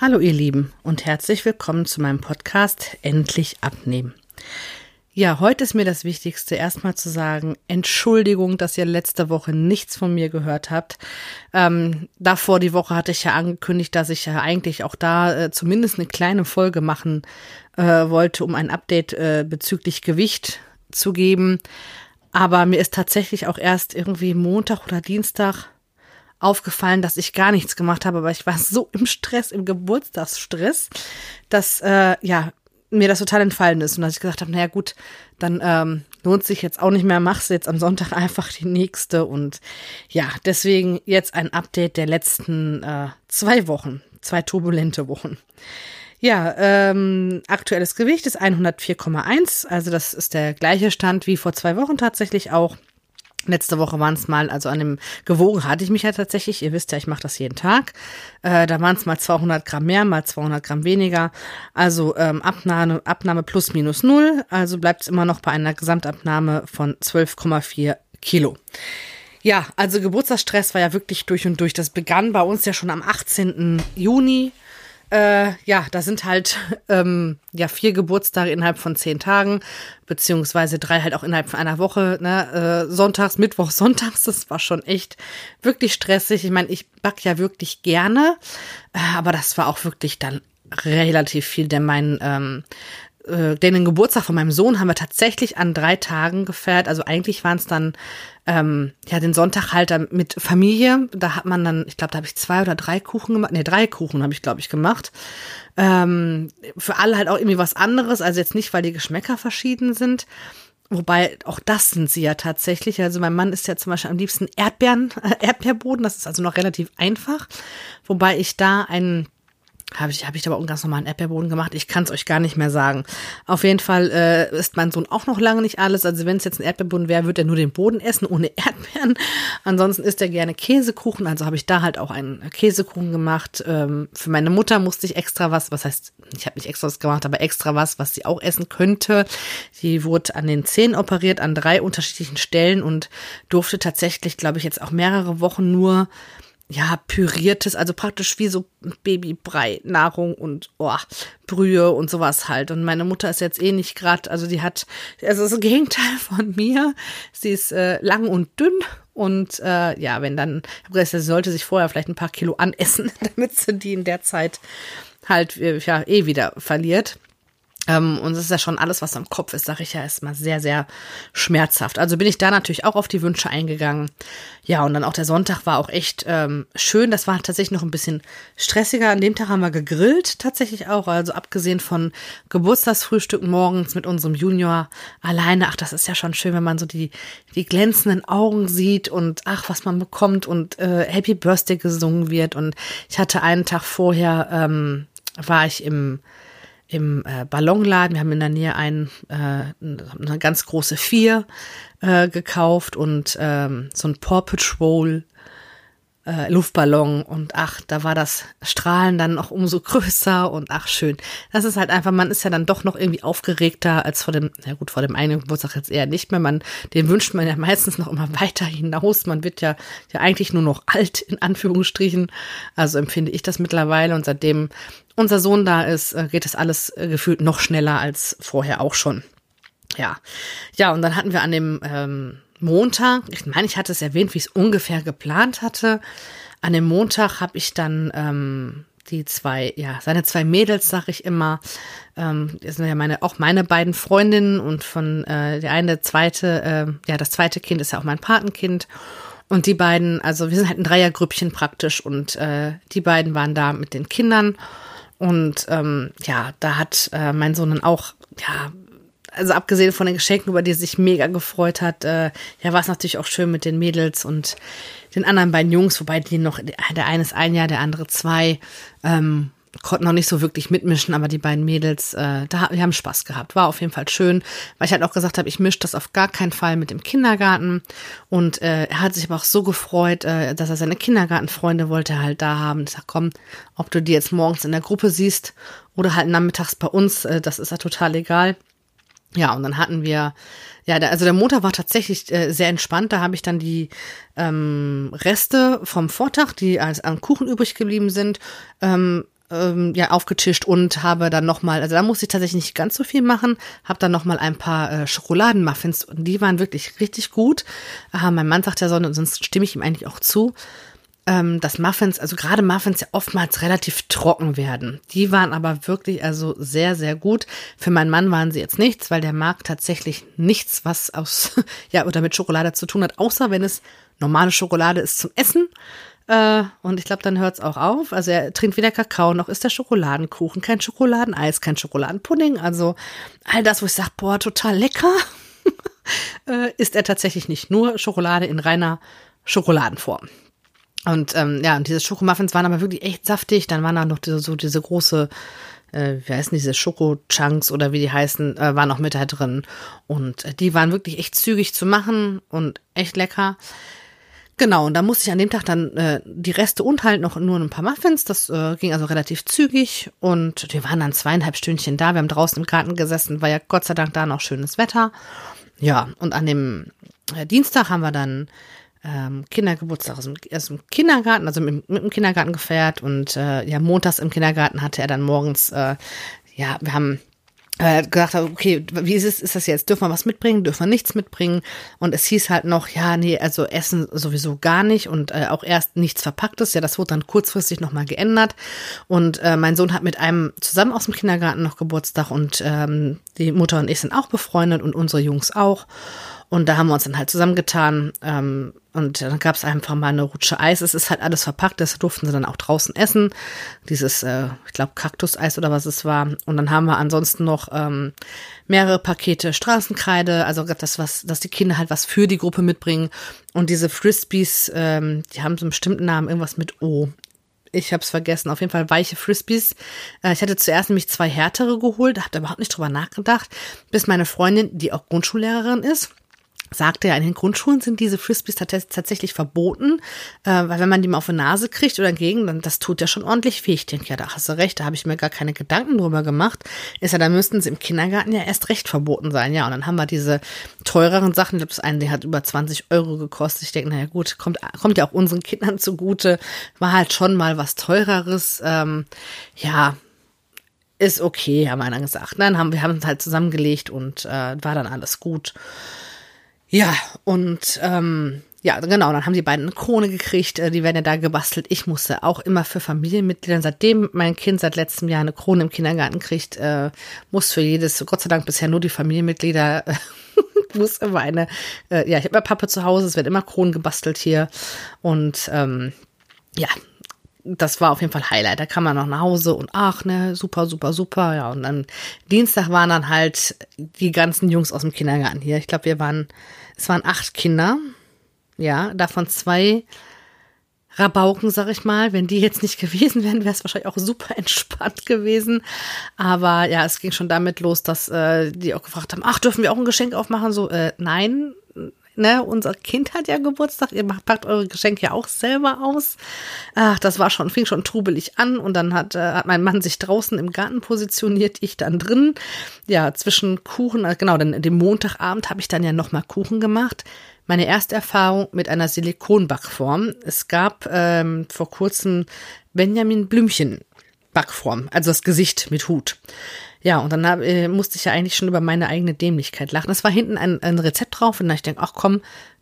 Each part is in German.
Hallo ihr Lieben und herzlich willkommen zu meinem Podcast Endlich abnehmen. Ja, heute ist mir das Wichtigste, erstmal zu sagen, Entschuldigung, dass ihr letzte Woche nichts von mir gehört habt. Ähm, davor die Woche hatte ich ja angekündigt, dass ich ja eigentlich auch da äh, zumindest eine kleine Folge machen äh, wollte, um ein Update äh, bezüglich Gewicht zu geben. Aber mir ist tatsächlich auch erst irgendwie Montag oder Dienstag aufgefallen, dass ich gar nichts gemacht habe, aber ich war so im Stress, im Geburtstagsstress, dass äh, ja mir das total entfallen ist und dass ich gesagt habe, naja gut, dann ähm, lohnt sich jetzt auch nicht mehr, machst du jetzt am Sonntag einfach die nächste und ja, deswegen jetzt ein Update der letzten äh, zwei Wochen, zwei turbulente Wochen. Ja, ähm, aktuelles Gewicht ist 104,1, also das ist der gleiche Stand wie vor zwei Wochen tatsächlich auch. Letzte Woche waren es mal, also an dem gewogen hatte ich mich ja tatsächlich. Ihr wisst ja, ich mache das jeden Tag. Äh, da waren es mal 200 Gramm mehr, mal 200 Gramm weniger. Also ähm, Abnahme, Abnahme plus minus null. Also bleibt es immer noch bei einer Gesamtabnahme von 12,4 Kilo. Ja, also Geburtstagsstress war ja wirklich durch und durch. Das begann bei uns ja schon am 18. Juni äh, ja, da sind halt ähm, ja vier Geburtstage innerhalb von zehn Tagen, beziehungsweise drei halt auch innerhalb von einer Woche. Ne? Äh, sonntags, Mittwoch, Sonntags, das war schon echt wirklich stressig. Ich meine, ich back ja wirklich gerne, äh, aber das war auch wirklich dann relativ viel, denn mein ähm, äh, den Geburtstag von meinem Sohn haben wir tatsächlich an drei Tagen gefeiert. Also eigentlich waren es dann ähm, ja den Sonntag halt mit Familie. Da hat man dann, ich glaube, da habe ich zwei oder drei Kuchen gemacht. Nee, drei Kuchen habe ich, glaube ich, gemacht. Ähm, für alle halt auch irgendwie was anderes. Also jetzt nicht, weil die Geschmäcker verschieden sind. Wobei auch das sind sie ja tatsächlich. Also mein Mann ist ja zum Beispiel am liebsten Erdbeeren, äh, Erdbeerboden. Das ist also noch relativ einfach. Wobei ich da einen habe ich, hab ich aber auch einen ganz normalen Erdbeerboden gemacht. Ich kann es euch gar nicht mehr sagen. Auf jeden Fall äh, isst mein Sohn auch noch lange nicht alles. Also wenn es jetzt ein Erdbeerboden wäre, würde er nur den Boden essen, ohne Erdbeeren. Ansonsten isst er gerne Käsekuchen. Also habe ich da halt auch einen Käsekuchen gemacht. Ähm, für meine Mutter musste ich extra was, was heißt, ich habe nicht extra was gemacht, aber extra was, was sie auch essen könnte. Sie wurde an den Zähnen operiert, an drei unterschiedlichen Stellen und durfte tatsächlich, glaube ich, jetzt auch mehrere Wochen nur ja, püriertes, also praktisch wie so Babybrei, Nahrung und oh, Brühe und sowas halt. Und meine Mutter ist jetzt eh nicht gerade, also die hat, also das Gegenteil von mir. Sie ist äh, lang und dünn und äh, ja, wenn dann, ich habe gesagt, sie sollte sich vorher vielleicht ein paar Kilo anessen, damit sie die in der Zeit halt äh, ja eh wieder verliert. Ähm, und es ist ja schon alles, was am Kopf ist, sage ich ja, ist mal sehr, sehr schmerzhaft. Also bin ich da natürlich auch auf die Wünsche eingegangen. Ja, und dann auch der Sonntag war auch echt ähm, schön. Das war tatsächlich noch ein bisschen stressiger. An dem Tag haben wir gegrillt, tatsächlich auch. Also abgesehen von Geburtstagsfrühstück morgens mit unserem Junior alleine. Ach, das ist ja schon schön, wenn man so die, die glänzenden Augen sieht und ach, was man bekommt und äh, Happy Birthday gesungen wird. Und ich hatte einen Tag vorher, ähm, war ich im im äh, Ballonladen. Wir haben in der Nähe ein, äh, eine ganz große Vier äh, gekauft und ähm, so ein Paw Patrol äh, Luftballon und ach, da war das Strahlen dann noch umso größer und ach schön. Das ist halt einfach, man ist ja dann doch noch irgendwie aufgeregter als vor dem, ja gut, vor dem einen Geburtstag jetzt eher nicht mehr. Man, den wünscht man ja meistens noch immer weiter hinaus. Man wird ja, ja eigentlich nur noch alt, in Anführungsstrichen. Also empfinde ich das mittlerweile und seitdem unser Sohn da ist, äh, geht das alles äh, gefühlt noch schneller als vorher auch schon. Ja, ja, und dann hatten wir an dem ähm, Montag, ich meine, ich hatte es erwähnt, wie ich es ungefähr geplant hatte. An dem Montag habe ich dann ähm, die zwei, ja, seine zwei Mädels, sag ich immer, ähm, das sind ja meine, auch meine beiden Freundinnen und von äh, der eine, zweite, äh, ja, das zweite Kind ist ja auch mein Patenkind. Und die beiden, also wir sind halt ein Dreiergrüppchen praktisch und äh, die beiden waren da mit den Kindern. Und ähm, ja, da hat äh, mein Sohn dann auch, ja, also abgesehen von den Geschenken, über die er sich mega gefreut hat, äh, ja, war es natürlich auch schön mit den Mädels und den anderen beiden Jungs, wobei die noch, der eine ist ein Jahr, der andere zwei, ähm, konnten noch nicht so wirklich mitmischen, aber die beiden Mädels, äh, da, wir haben Spaß gehabt. War auf jeden Fall schön, weil ich halt auch gesagt habe, ich mische das auf gar keinen Fall mit dem Kindergarten. Und äh, er hat sich aber auch so gefreut, äh, dass er seine Kindergartenfreunde wollte halt da haben. Ich sag, komm, ob du die jetzt morgens in der Gruppe siehst oder halt nachmittags bei uns, äh, das ist ja total egal. Ja, und dann hatten wir, ja, der, also der Montag war tatsächlich äh, sehr entspannt. Da habe ich dann die ähm, Reste vom Vortag, die als am Kuchen übrig geblieben sind, ähm, ähm, ja aufgetischt und habe dann noch mal, also da musste ich tatsächlich nicht ganz so viel machen, habe dann noch mal ein paar äh, Schokoladenmuffins und die waren wirklich richtig gut. Äh, mein Mann sagt ja sonst stimme ich ihm eigentlich auch zu, ähm, dass Muffins, also gerade Muffins ja oftmals relativ trocken werden. Die waren aber wirklich also sehr sehr gut. Für meinen Mann waren sie jetzt nichts, weil der mag tatsächlich nichts, was aus ja oder mit Schokolade zu tun hat, außer wenn es normale Schokolade ist zum Essen. Äh, und ich glaube, dann hört es auch auf. Also er trinkt weder Kakao, noch ist der Schokoladenkuchen, kein Schokoladeneis, kein Schokoladenpudding. Also all das, wo ich sage, boah, total lecker, äh, ist er tatsächlich nicht. Nur Schokolade in reiner Schokoladenform. Und ähm, ja, und diese Schokomuffins waren aber wirklich echt saftig. Dann waren da noch diese, so diese große, äh, wie heißen diese Schoko-Chunks oder wie die heißen, äh, waren noch mit da drin. Und äh, die waren wirklich echt zügig zu machen und echt lecker. Genau, und da musste ich an dem Tag dann äh, die Reste und halt noch nur ein paar Muffins. Das äh, ging also relativ zügig und wir waren dann zweieinhalb Stündchen da. Wir haben draußen im Garten gesessen, war ja Gott sei Dank da noch schönes Wetter. Ja, und an dem äh, Dienstag haben wir dann ähm, Kindergeburtstag aus dem, aus dem Kindergarten, also mit, mit dem Kindergarten gefeiert und äh, ja, montags im Kindergarten hatte er dann morgens, äh, ja, wir haben äh, gedacht okay, wie ist es, ist das jetzt? Dürfen wir was mitbringen? Dürfen wir nichts mitbringen? Und es hieß halt noch, ja, nee, also Essen sowieso gar nicht und äh, auch erst nichts Verpacktes. Ja, das wurde dann kurzfristig nochmal geändert. Und äh, mein Sohn hat mit einem zusammen aus dem Kindergarten noch Geburtstag und ähm, die Mutter und ich sind auch befreundet und unsere Jungs auch. Und da haben wir uns dann halt zusammengetan. Ähm, und dann gab es einfach mal eine Rutsche Eis. Es ist halt alles verpackt, das durften sie dann auch draußen essen. Dieses, äh, ich glaube, Kaktuseis oder was es war. Und dann haben wir ansonsten noch ähm, mehrere Pakete Straßenkreide, also das, was, dass die Kinder halt was für die Gruppe mitbringen. Und diese Frisbees, ähm, die haben so einen bestimmten Namen, irgendwas mit O ich habe es vergessen. Auf jeden Fall weiche Frisbees. Äh, ich hatte zuerst nämlich zwei härtere geholt, da habe überhaupt nicht drüber nachgedacht, bis meine Freundin, die auch Grundschullehrerin ist, sagte ja, in den Grundschulen sind diese Frisbees tatsächlich verboten, äh, weil wenn man die mal auf die Nase kriegt oder entgegen, dann das tut ja schon ordentlich weh. Ich denke, ja, da hast du recht, da habe ich mir gar keine Gedanken drüber gemacht. Ist ja, da müssten sie im Kindergarten ja erst recht verboten sein. Ja, und dann haben wir diese teureren Sachen. Ich glaube, das eine, die hat über 20 Euro gekostet. Ich denke, naja gut, kommt, kommt ja auch unseren Kindern zugute. War halt schon mal was teureres. Ähm, ja, ist okay, haben wir dann gesagt. Dann haben wir haben uns halt zusammengelegt und äh, war dann alles gut. Ja, und ähm, ja, genau, dann haben die beiden eine Krone gekriegt, äh, die werden ja da gebastelt. Ich musste auch immer für Familienmitglieder, seitdem mein Kind seit letztem Jahr eine Krone im Kindergarten kriegt, äh, muss für jedes, Gott sei Dank bisher nur die Familienmitglieder, äh, muss immer eine, äh, ja, ich habe immer Pappe zu Hause, es wird immer Kronen gebastelt hier und ähm, ja, das war auf jeden Fall Highlight. Da kam man noch nach Hause und ach, ne, super, super, super. Ja, und dann Dienstag waren dann halt die ganzen Jungs aus dem Kindergarten hier. Ich glaube, wir waren, es waren acht Kinder. Ja, davon zwei Rabauken, sag ich mal. Wenn die jetzt nicht gewesen wären, wäre es wahrscheinlich auch super entspannt gewesen. Aber ja, es ging schon damit los, dass äh, die auch gefragt haben, ach, dürfen wir auch ein Geschenk aufmachen? So, äh, nein, ne, unser Kind hat ja Geburtstag, ihr packt eure Geschenke ja auch selber aus. Ach, das war schon, fing schon trubelig an und dann hat, äh, hat mein Mann sich draußen im Garten positioniert, ich dann drin. Ja, zwischen Kuchen, äh, genau, dann dem Montagabend habe ich dann ja nochmal Kuchen gemacht. Meine erste Erfahrung mit einer Silikonbackform. Es gab ähm, vor kurzem Benjamin Blümchen Backform, also das Gesicht mit Hut. Ja, und dann hab, äh, musste ich ja eigentlich schon über meine eigene Dämlichkeit lachen. Es war hinten ein, ein Rezept drauf und dann ich denke, ach komm,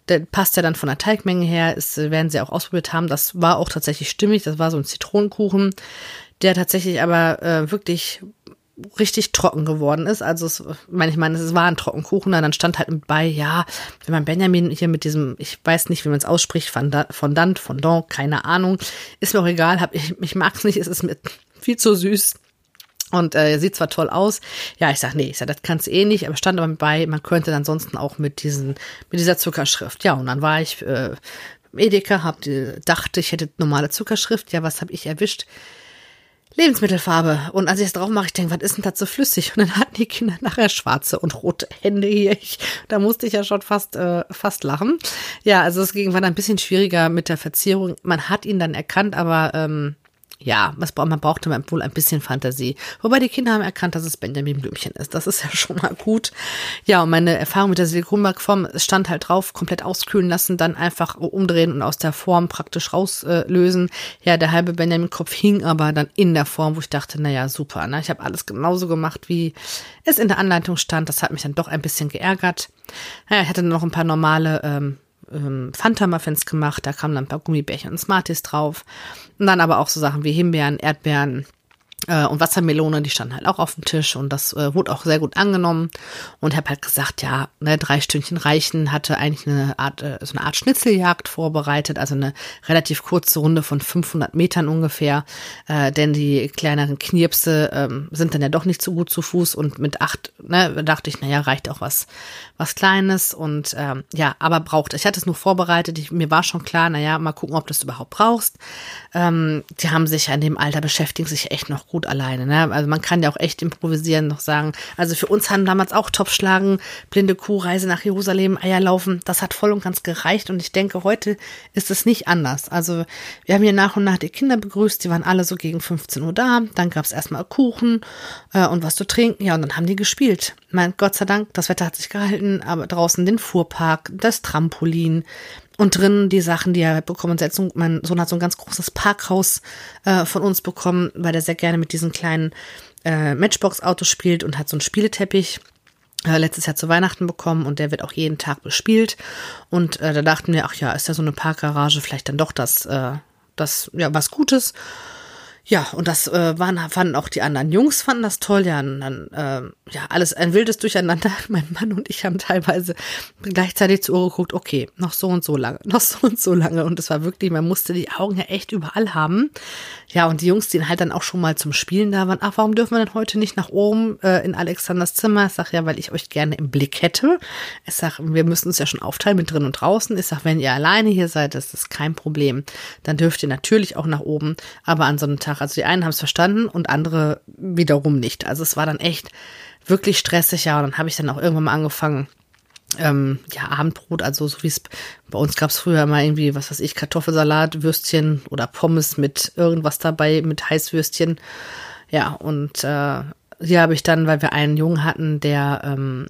der passt ja dann von der Teigmenge her, ist, äh, werden sie auch ausprobiert haben. Das war auch tatsächlich stimmig. Das war so ein Zitronenkuchen, der tatsächlich aber äh, wirklich richtig trocken geworden ist. Also es, meine ich meine, es war ein Trockenkuchen, dann stand halt mit bei, ja, wenn man Benjamin hier mit diesem, ich weiß nicht, wie man es ausspricht, Fondant, Fondant, keine Ahnung, ist mir auch egal, hab, ich, ich mag es nicht, es ist mit viel zu süß. Und äh, sieht zwar toll aus, ja, ich sag, nee, ich sag, das kannst eh nicht, aber stand aber bei, man könnte ansonsten auch mit diesen, mit dieser Zuckerschrift. Ja, und dann war ich äh, Edeka, hab, dachte, ich hätte normale Zuckerschrift. Ja, was habe ich erwischt? Lebensmittelfarbe. Und als ich es drauf mache, ich denke, was ist denn das so flüssig? Und dann hatten die Kinder nachher schwarze und rote Hände hier. Ich, da musste ich ja schon fast, äh, fast lachen. Ja, also es ging war dann ein bisschen schwieriger mit der Verzierung. Man hat ihn dann erkannt, aber ähm, ja, was, man brauchte wohl ein bisschen Fantasie. Wobei die Kinder haben erkannt, dass es Benjamin Blümchen ist. Das ist ja schon mal gut. Ja, und meine Erfahrung mit der Silikonbackform stand halt drauf, komplett auskühlen lassen, dann einfach umdrehen und aus der Form praktisch rauslösen. Äh, ja, der halbe Benjamin-Kopf hing aber dann in der Form, wo ich dachte, naja, super. Ne? Ich habe alles genauso gemacht, wie es in der Anleitung stand. Das hat mich dann doch ein bisschen geärgert. Naja, ich hatte noch ein paar normale ähm, ähm, Fanta-Muffins gemacht, da kamen dann ein paar Gummibärchen und Smarties drauf. Und dann aber auch so Sachen wie Himbeeren, Erdbeeren, und Wassermelone, die standen halt auch auf dem Tisch und das äh, wurde auch sehr gut angenommen. Und habe halt gesagt, ja, ne, drei Stündchen reichen, hatte eigentlich eine Art, äh, so eine Art Schnitzeljagd vorbereitet, also eine relativ kurze Runde von 500 Metern ungefähr, äh, denn die kleineren Knirpse ähm, sind dann ja doch nicht so gut zu Fuß und mit acht, ne, dachte ich, naja, reicht auch was, was Kleines und ähm, ja, aber braucht, ich hatte es nur vorbereitet, ich, mir war schon klar, naja, mal gucken, ob du es überhaupt brauchst. Ähm, die haben sich an dem Alter beschäftigen sich echt noch gut alleine. Ne? Also man kann ja auch echt improvisieren, noch sagen. Also für uns haben damals auch Topfschlagen, blinde Kuh, Reise nach Jerusalem, Eier laufen. Das hat voll und ganz gereicht und ich denke, heute ist es nicht anders. Also wir haben hier nach und nach die Kinder begrüßt, die waren alle so gegen 15 Uhr da. Dann gab es erstmal Kuchen äh, und was zu trinken. Ja, und dann haben die gespielt. Mein Gott sei Dank, das Wetter hat sich gehalten, aber draußen den Fuhrpark, das Trampolin, und drinnen die Sachen, die er bekommen hat. Mein Sohn hat so ein ganz großes Parkhaus äh, von uns bekommen, weil er sehr gerne mit diesen kleinen äh, Matchbox-Autos spielt und hat so einen Spieleteppich äh, letztes Jahr zu Weihnachten bekommen und der wird auch jeden Tag bespielt. Und äh, da dachten wir, ach ja, ist ja so eine Parkgarage vielleicht dann doch das, äh, das, ja, was Gutes. Ja, und das äh, waren, fanden auch die anderen Jungs, fanden das toll. Ja, und dann, äh, ja, alles ein wildes Durcheinander. Mein Mann und ich haben teilweise gleichzeitig zu Uhr geguckt, okay, noch so und so lange, noch so und so lange. Und es war wirklich, man musste die Augen ja echt überall haben. Ja, und die Jungs, die halt dann auch schon mal zum Spielen da waren, ach, warum dürfen wir denn heute nicht nach oben äh, in Alexanders Zimmer? Ich sag ja, weil ich euch gerne im Blick hätte. Ich sag, wir müssen uns ja schon aufteilen mit drin und draußen. Ich sag, wenn ihr alleine hier seid, das ist kein Problem. Dann dürft ihr natürlich auch nach oben. Aber an so einem Tag nach. Also die einen haben es verstanden und andere wiederum nicht. Also es war dann echt wirklich stressig, ja. Und dann habe ich dann auch irgendwann mal angefangen, ähm, ja, Abendbrot, also so wie es bei uns gab es früher mal irgendwie, was weiß ich, Kartoffelsalat, Würstchen oder Pommes mit irgendwas dabei, mit Heißwürstchen. Ja, und äh, hier habe ich dann, weil wir einen Jungen hatten, der ähm,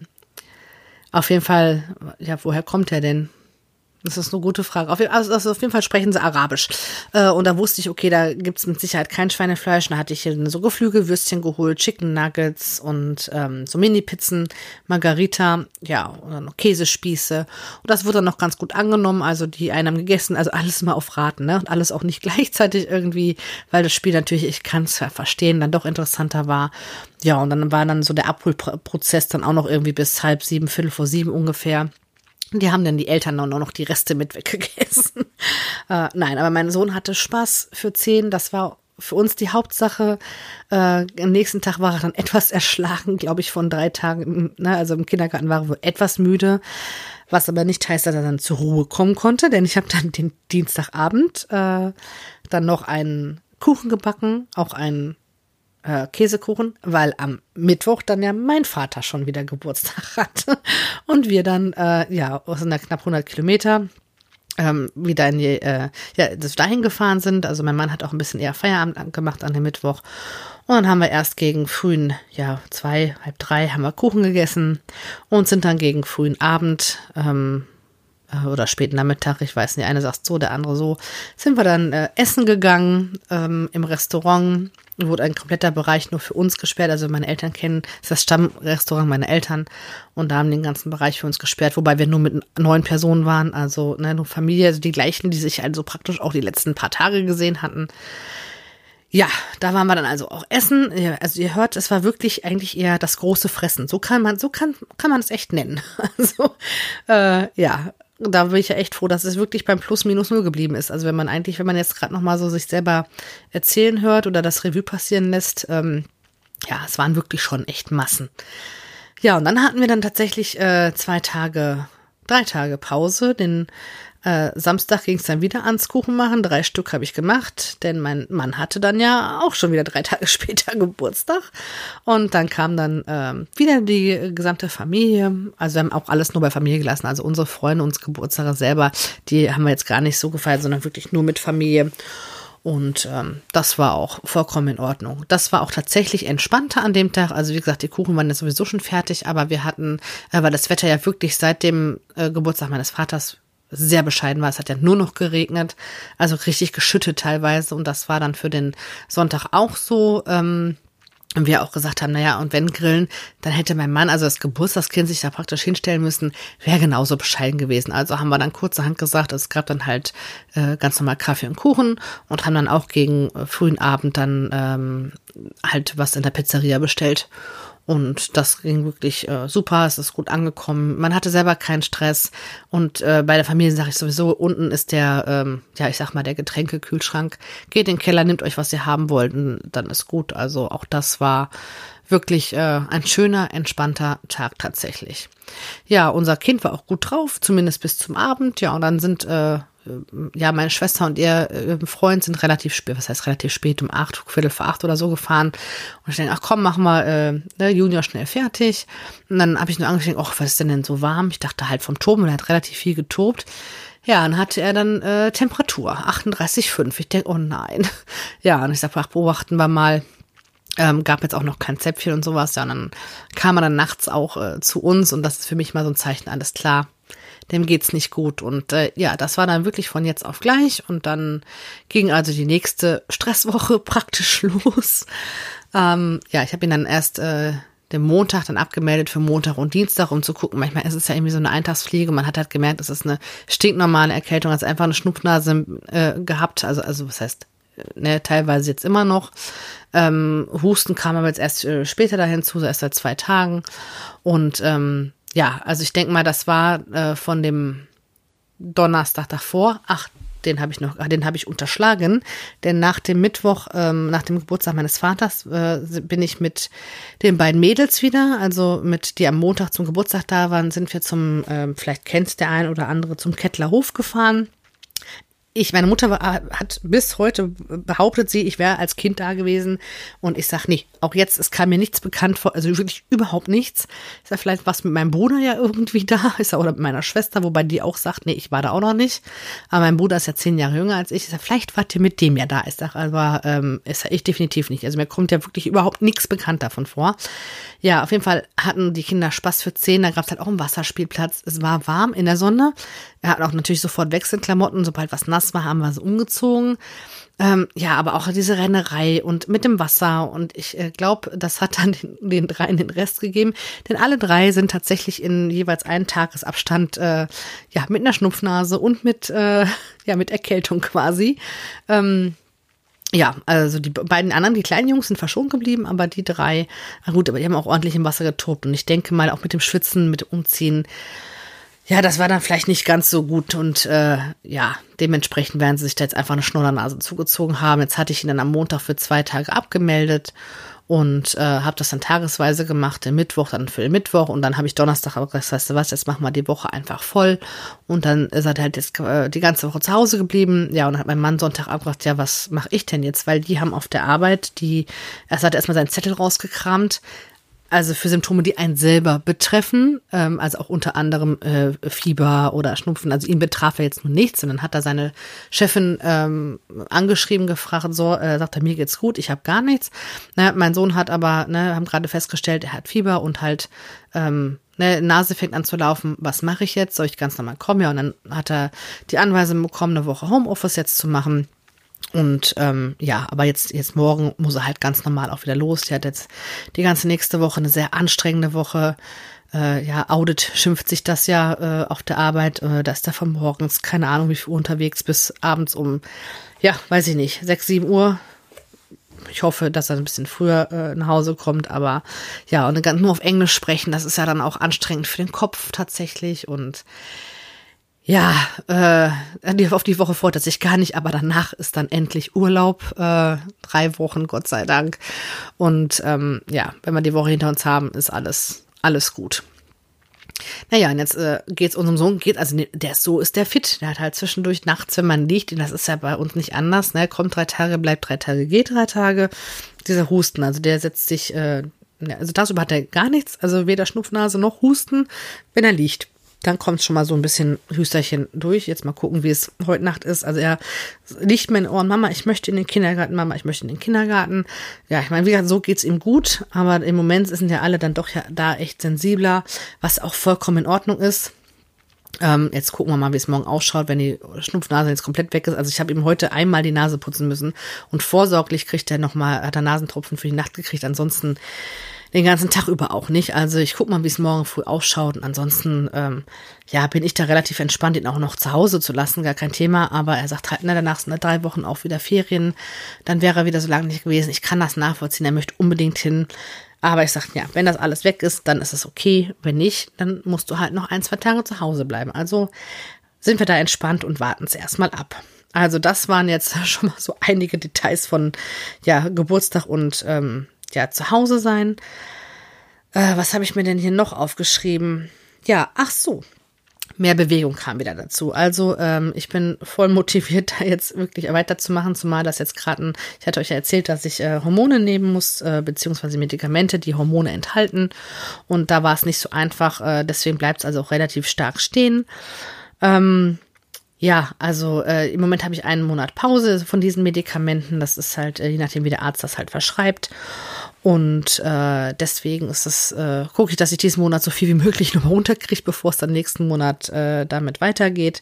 auf jeden Fall, ja, woher kommt er denn? Das ist eine gute Frage. Auf, also, also auf jeden Fall sprechen sie Arabisch. Äh, und da wusste ich, okay, da gibt's mit Sicherheit kein Schweinefleisch. Da hatte ich hier so Geflügelwürstchen geholt, Chicken Nuggets und ähm, so Mini-Pizzen, Margarita, ja, und dann noch Käsespieße. Und das wurde dann noch ganz gut angenommen. Also die einen haben gegessen, also alles mal auf Raten, ne? Und alles auch nicht gleichzeitig irgendwie, weil das Spiel natürlich, ich kann es ja verstehen, dann doch interessanter war. Ja, und dann war dann so der Abholprozess dann auch noch irgendwie bis halb sieben, viertel vor sieben ungefähr. Die haben dann die Eltern auch noch die Reste mit weggegessen. äh, nein, aber mein Sohn hatte Spaß für zehn. Das war für uns die Hauptsache. Äh, am nächsten Tag war er dann etwas erschlagen, glaube ich, von drei Tagen. Ne? Also im Kindergarten war er wohl etwas müde. Was aber nicht heißt, dass er dann zur Ruhe kommen konnte, denn ich habe dann den Dienstagabend äh, dann noch einen Kuchen gebacken, auch einen äh, Käsekuchen, weil am Mittwoch dann ja mein Vater schon wieder Geburtstag hatte und wir dann, äh, ja, aus einer knapp 100 Kilometer ähm, wieder in die, äh, ja, dahin gefahren sind. Also mein Mann hat auch ein bisschen eher Feierabend gemacht an dem Mittwoch. Und dann haben wir erst gegen frühen, ja, zwei, halb drei haben wir Kuchen gegessen und sind dann gegen frühen Abend, ähm, äh, oder späten Nachmittag, ich weiß nicht, eine sagt so, der andere so, sind wir dann äh, essen gegangen ähm, im Restaurant wurde ein kompletter Bereich nur für uns gesperrt. Also meine Eltern kennen das, ist das Stammrestaurant meiner Eltern und da haben den ganzen Bereich für uns gesperrt, wobei wir nur mit neun Personen waren, also ne, nur Familie, also die gleichen, die sich also praktisch auch die letzten paar Tage gesehen hatten. Ja, da waren wir dann also auch essen. Also ihr hört, es war wirklich eigentlich eher das große Fressen. So kann man, so kann, kann man es echt nennen. Also äh, ja, da bin ich ja echt froh, dass es wirklich beim Plus minus null geblieben ist. Also wenn man eigentlich, wenn man jetzt gerade noch mal so sich selber erzählen hört oder das Revue passieren lässt, ähm, ja, es waren wirklich schon echt Massen. Ja, und dann hatten wir dann tatsächlich äh, zwei Tage, drei Tage Pause, den äh, Samstag ging es dann wieder ans Kuchen machen. Drei Stück habe ich gemacht, denn mein Mann hatte dann ja auch schon wieder drei Tage später Geburtstag. Und dann kam dann äh, wieder die gesamte Familie. Also wir haben auch alles nur bei Familie gelassen. Also unsere Freunde, unsere Geburtstage selber, die haben wir jetzt gar nicht so gefeiert, sondern wirklich nur mit Familie. Und ähm, das war auch vollkommen in Ordnung. Das war auch tatsächlich entspannter an dem Tag. Also wie gesagt, die Kuchen waren ja sowieso schon fertig, aber wir hatten, äh, weil das Wetter ja wirklich seit dem äh, Geburtstag meines Vaters sehr bescheiden war. Es hat ja nur noch geregnet, also richtig geschüttet teilweise. Und das war dann für den Sonntag auch so. Ähm, und wir auch gesagt haben, naja, und wenn grillen, dann hätte mein Mann, also das Geburtstagskind, sich da praktisch hinstellen müssen, wäre genauso bescheiden gewesen. Also haben wir dann kurzerhand gesagt, es gab dann halt äh, ganz normal Kaffee und Kuchen und haben dann auch gegen äh, frühen Abend dann ähm, halt was in der Pizzeria bestellt. Und das ging wirklich äh, super, es ist gut angekommen. Man hatte selber keinen Stress. Und äh, bei der Familie sage ich sowieso, unten ist der, ähm, ja, ich sag mal, der Getränkekühlschrank. Geht in den Keller, nehmt euch, was ihr haben wollt, und dann ist gut. Also auch das war wirklich äh, ein schöner, entspannter Tag tatsächlich. Ja, unser Kind war auch gut drauf, zumindest bis zum Abend. Ja, und dann sind äh, ja, meine Schwester und ihr äh, Freund sind relativ spät, was heißt relativ spät, um acht, Viertel vor acht oder so gefahren. Und ich denke, ach komm, machen wir äh, ne, Junior schnell fertig. Und dann habe ich nur angefangen, ach, was ist denn denn so warm? Ich dachte halt vom Toben, er hat relativ viel getobt. Ja, dann hatte er dann äh, Temperatur, 38,5. Ich denke, oh nein. Ja, und ich sage, ach, beobachten wir mal. Ähm, gab jetzt auch noch kein Zäpfchen und sowas. Ja, und dann kam er dann nachts auch äh, zu uns und das ist für mich mal so ein Zeichen, alles klar dem geht's nicht gut. Und äh, ja, das war dann wirklich von jetzt auf gleich. Und dann ging also die nächste Stresswoche praktisch los. Ähm, ja, ich habe ihn dann erst äh, den Montag dann abgemeldet für Montag und Dienstag, um zu gucken. Manchmal ist es ja irgendwie so eine Eintagsfliege. Man hat halt gemerkt, es ist eine stinknormale Erkältung, als einfach eine Schnupfnase äh, gehabt. Also, also was heißt, ne, teilweise jetzt immer noch. Ähm, Husten kam aber jetzt erst äh, später dahin zu, so erst seit zwei Tagen. Und ähm, ja, also ich denke mal, das war äh, von dem Donnerstag davor. Ach, den habe ich noch, den habe ich unterschlagen, denn nach dem Mittwoch, ähm, nach dem Geburtstag meines Vaters, äh, bin ich mit den beiden Mädels wieder, also mit die am Montag zum Geburtstag da waren, sind wir zum, äh, vielleicht kennt der ein oder andere, zum Kettler Hof gefahren ich, meine Mutter war, hat bis heute behauptet sie, ich wäre als Kind da gewesen und ich sag nee, auch jetzt, es kam mir nichts bekannt vor, also wirklich überhaupt nichts. Ist ja vielleicht was mit meinem Bruder ja irgendwie da, ist ja oder mit meiner Schwester, wobei die auch sagt, nee, ich war da auch noch nicht. Aber mein Bruder ist ja zehn Jahre jünger als ich. Ich sag, vielleicht wart ihr mit dem ja da. Ich sag, aber ähm, ist ja ich definitiv nicht. Also mir kommt ja wirklich überhaupt nichts bekannt davon vor. Ja, auf jeden Fall hatten die Kinder Spaß für zehn. Da gab es halt auch einen Wasserspielplatz. Es war warm in der Sonne. Er hat auch natürlich sofort Wechselklamotten. Sobald was nass war, haben wir sie umgezogen. Ähm, ja, aber auch diese Rennerei und mit dem Wasser. Und ich äh, glaube, das hat dann den, den dreien den Rest gegeben. Denn alle drei sind tatsächlich in jeweils einen Tagesabstand, äh, ja, mit einer Schnupfnase und mit, äh, ja, mit Erkältung quasi. Ähm, ja, also die beiden anderen, die kleinen Jungs sind verschont geblieben, aber die drei, gut, aber die haben auch ordentlich im Wasser getobt. Und ich denke mal, auch mit dem Schwitzen, mit dem Umziehen, ja, das war dann vielleicht nicht ganz so gut und äh, ja, dementsprechend werden sie sich da jetzt einfach eine Schnullernase zugezogen haben. Jetzt hatte ich ihn dann am Montag für zwei Tage abgemeldet und äh, habe das dann tagesweise gemacht, den Mittwoch dann für den Mittwoch und dann habe ich Donnerstag aber gesagt, weißt du was, jetzt machen wir die Woche einfach voll. Und dann ist er halt jetzt äh, die ganze Woche zu Hause geblieben, ja und dann hat mein Mann Sonntag abgebracht, ja was mache ich denn jetzt, weil die haben auf der Arbeit, die, er hat erstmal seinen Zettel rausgekramt, also für Symptome, die einen selber betreffen, ähm, also auch unter anderem äh, Fieber oder Schnupfen. Also ihn betraf er jetzt nur nichts. Und dann hat er seine Chefin ähm, angeschrieben, gefragt, so, äh, sagt er, mir geht's gut, ich habe gar nichts. Ne, mein Sohn hat aber, ne, haben gerade festgestellt, er hat Fieber und halt ähm, ne, Nase fängt an zu laufen, was mache ich jetzt? Soll ich ganz normal kommen? Ja, und dann hat er die Anweisung bekommen, eine Woche Homeoffice jetzt zu machen. Und ähm, ja, aber jetzt, jetzt morgen muss er halt ganz normal auch wieder los. Der hat jetzt die ganze nächste Woche eine sehr anstrengende Woche. Äh, ja, Audit schimpft sich das ja äh, auf der Arbeit. Äh, da ist er von morgens, keine Ahnung, wie viel Uhr unterwegs, bis abends um, ja, weiß ich nicht, sechs, sieben Uhr. Ich hoffe, dass er ein bisschen früher äh, nach Hause kommt, aber ja, und nur auf Englisch sprechen, das ist ja dann auch anstrengend für den Kopf tatsächlich. Und ja, äh, auf die Woche freut er sich gar nicht, aber danach ist dann endlich Urlaub, äh, drei Wochen, Gott sei Dank. Und ähm, ja, wenn wir die Woche hinter uns haben, ist alles, alles gut. Naja, und jetzt äh, geht es unserem Sohn, geht, also der so ist der fit. Der hat halt zwischendurch nachts, wenn man liegt, und das ist ja bei uns nicht anders, ne, kommt drei Tage, bleibt drei Tage, geht drei Tage. Dieser Husten, also der setzt sich, äh, also tagsüber hat er gar nichts, also weder Schnupfnase noch Husten, wenn er liegt Dann kommt schon mal so ein bisschen Hüsterchen durch. Jetzt mal gucken, wie es heute Nacht ist. Also er liegt mir in Ohren, Mama, ich möchte in den Kindergarten, Mama, ich möchte in den Kindergarten. Ja, ich meine, wie gesagt, so geht's ihm gut, aber im Moment sind ja alle dann doch ja da echt sensibler, was auch vollkommen in Ordnung ist. Ähm, jetzt gucken wir mal, wie es morgen ausschaut, wenn die Schnupfnase jetzt komplett weg ist. Also ich habe ihm heute einmal die Nase putzen müssen und vorsorglich kriegt er nochmal, hat er Nasentropfen für die Nacht gekriegt. Ansonsten den ganzen Tag über auch nicht. Also ich guck mal, wie es morgen früh ausschaut. Und ansonsten, ähm, ja, bin ich da relativ entspannt, ihn auch noch zu Hause zu lassen, gar kein Thema. Aber er sagt halt, na, danach sind drei Wochen auch wieder Ferien. Dann wäre er wieder so lange nicht gewesen. Ich kann das nachvollziehen. Er möchte unbedingt hin. Aber ich sage, ja, wenn das alles weg ist, dann ist es okay. Wenn nicht, dann musst du halt noch ein, zwei Tage zu Hause bleiben. Also sind wir da entspannt und warten es erstmal ab. Also das waren jetzt schon mal so einige Details von ja, Geburtstag und ähm, ja, zu Hause sein. Äh, was habe ich mir denn hier noch aufgeschrieben? Ja, ach so. Mehr Bewegung kam wieder dazu. Also ähm, ich bin voll motiviert, da jetzt wirklich weiterzumachen, zumal das jetzt gerade ein, ich hatte euch ja erzählt, dass ich äh, Hormone nehmen muss, äh, beziehungsweise Medikamente, die Hormone enthalten. Und da war es nicht so einfach, äh, deswegen bleibt es also auch relativ stark stehen. Ähm, ja, also äh, im Moment habe ich einen Monat Pause von diesen Medikamenten. Das ist halt, äh, je nachdem, wie der Arzt das halt verschreibt. Und äh, deswegen ist es, äh, gucke ich, dass ich diesen Monat so viel wie möglich nochmal runterkriege, bevor es dann nächsten Monat äh, damit weitergeht.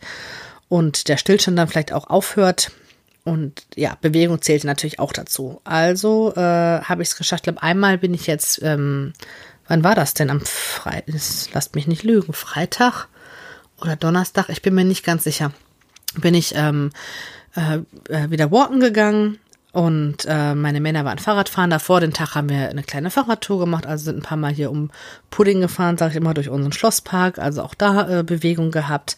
Und der Stillstand dann vielleicht auch aufhört. Und ja, Bewegung zählt natürlich auch dazu. Also äh, habe ich es geschafft. Ich glaube, einmal bin ich jetzt, ähm, wann war das denn? Am Freitag, lasst mich nicht lügen, Freitag oder Donnerstag, ich bin mir nicht ganz sicher bin ich ähm, äh, äh, wieder walken gegangen und äh, meine Männer waren Fahrradfahren. Davor den Tag haben wir eine kleine Fahrradtour gemacht, also sind ein paar Mal hier um Pudding gefahren, sage ich immer, durch unseren Schlosspark, also auch da äh, Bewegung gehabt.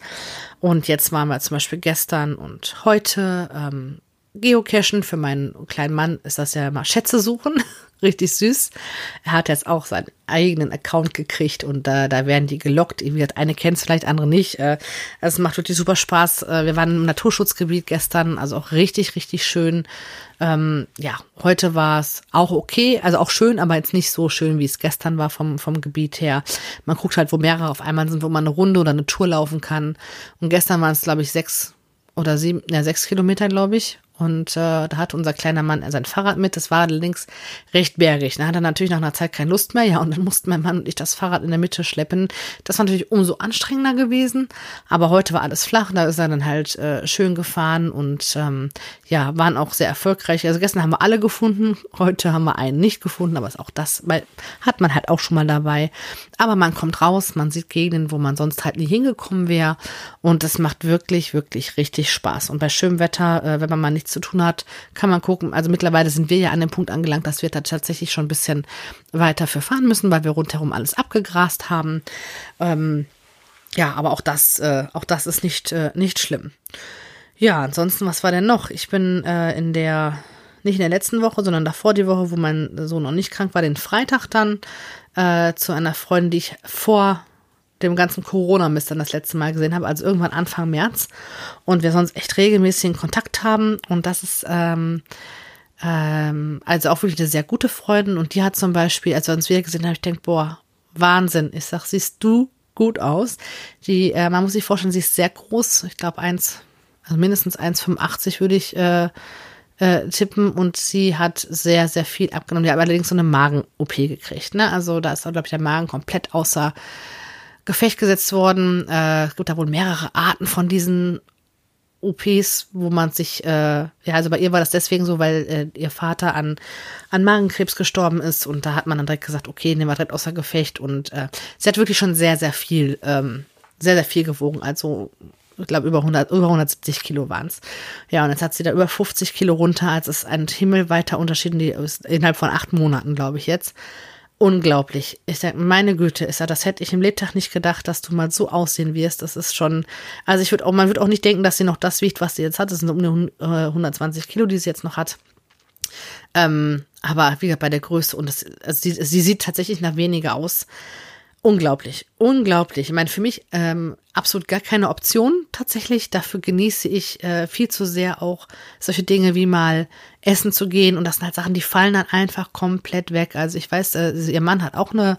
Und jetzt waren wir zum Beispiel gestern und heute ähm, Geocachen. Für meinen kleinen Mann ist das ja mal Schätze suchen. Richtig süß. Er hat jetzt auch seinen eigenen Account gekriegt und äh, da werden die gelockt. Wie gesagt, eine kennt vielleicht, andere nicht. Äh, es macht wirklich super Spaß. Äh, wir waren im Naturschutzgebiet gestern, also auch richtig, richtig schön. Ähm, ja, heute war es auch okay, also auch schön, aber jetzt nicht so schön, wie es gestern war vom, vom Gebiet her. Man guckt halt, wo mehrere auf einmal sind, wo man eine Runde oder eine Tour laufen kann. Und gestern waren es, glaube ich, sechs oder sieben, ja, sechs Kilometer, glaube ich. Und äh, da hat unser kleiner Mann sein Fahrrad mit. Das war allerdings recht bergig. Da hat er natürlich nach einer Zeit keine Lust mehr. Ja, und dann mussten mein Mann und ich das Fahrrad in der Mitte schleppen. Das war natürlich umso anstrengender gewesen. Aber heute war alles flach. Da ist er dann halt äh, schön gefahren und ähm, ja, waren auch sehr erfolgreich. Also gestern haben wir alle gefunden. Heute haben wir einen nicht gefunden. Aber ist auch das, weil hat man halt auch schon mal dabei. Aber man kommt raus, man sieht Gegenden, wo man sonst halt nie hingekommen wäre. Und das macht wirklich, wirklich richtig Spaß. Und bei schönem Wetter, äh, wenn man mal nicht nichts zu tun hat, kann man gucken. Also mittlerweile sind wir ja an dem Punkt angelangt, dass wir da tatsächlich schon ein bisschen weiter für fahren müssen, weil wir rundherum alles abgegrast haben. Ähm, ja, aber auch das, äh, auch das ist nicht, äh, nicht schlimm. Ja, ansonsten, was war denn noch? Ich bin äh, in der, nicht in der letzten Woche, sondern davor die Woche, wo mein Sohn noch nicht krank war, den Freitag dann äh, zu einer Freundin, die ich vor dem ganzen Corona-Mist dann das letzte Mal gesehen habe, also irgendwann Anfang März und wir sonst echt regelmäßig in Kontakt haben und das ist ähm, ähm, also auch wirklich eine sehr gute Freundin und die hat zum Beispiel, als wir uns wieder gesehen haben, ich denke, boah, Wahnsinn. Ich sag, siehst du gut aus. Die, äh, man muss sich vorstellen, sie ist sehr groß, ich glaube eins, also mindestens 1,85 würde ich äh, äh, tippen und sie hat sehr, sehr viel abgenommen. Die hat allerdings so eine Magen-OP gekriegt. Ne? Also da ist, glaube ich, der Magen komplett außer Gefecht gesetzt worden. Äh, es gibt da wohl mehrere Arten von diesen OPs, wo man sich, äh, ja, also bei ihr war das deswegen so, weil äh, ihr Vater an, an Magenkrebs gestorben ist und da hat man dann direkt gesagt, okay, nehmen wir direkt außer Gefecht und äh, sie hat wirklich schon sehr, sehr viel, ähm, sehr, sehr viel gewogen, also ich glaube über 100, über 170 Kilo waren es. Ja, und jetzt hat sie da über 50 Kilo runter, als es ein himmelweiter Unterschied in die, innerhalb von acht Monaten, glaube ich jetzt unglaublich. Ich sag, meine Güte, ist ja, das hätte ich im Lebtag nicht gedacht, dass du mal so aussehen wirst. Das ist schon, also ich würde auch, man würde auch nicht denken, dass sie noch das wiegt, was sie jetzt hat. Das sind um die 120 Kilo, die sie jetzt noch hat. Ähm, aber wie gesagt, bei der Größe und das, also sie, sie sieht tatsächlich nach weniger aus. Unglaublich, unglaublich. Ich meine, für mich ähm, absolut gar keine Option tatsächlich. Dafür genieße ich äh, viel zu sehr auch solche Dinge wie mal essen zu gehen. Und das sind halt Sachen, die fallen dann einfach komplett weg. Also ich weiß, äh, ihr Mann hat auch eine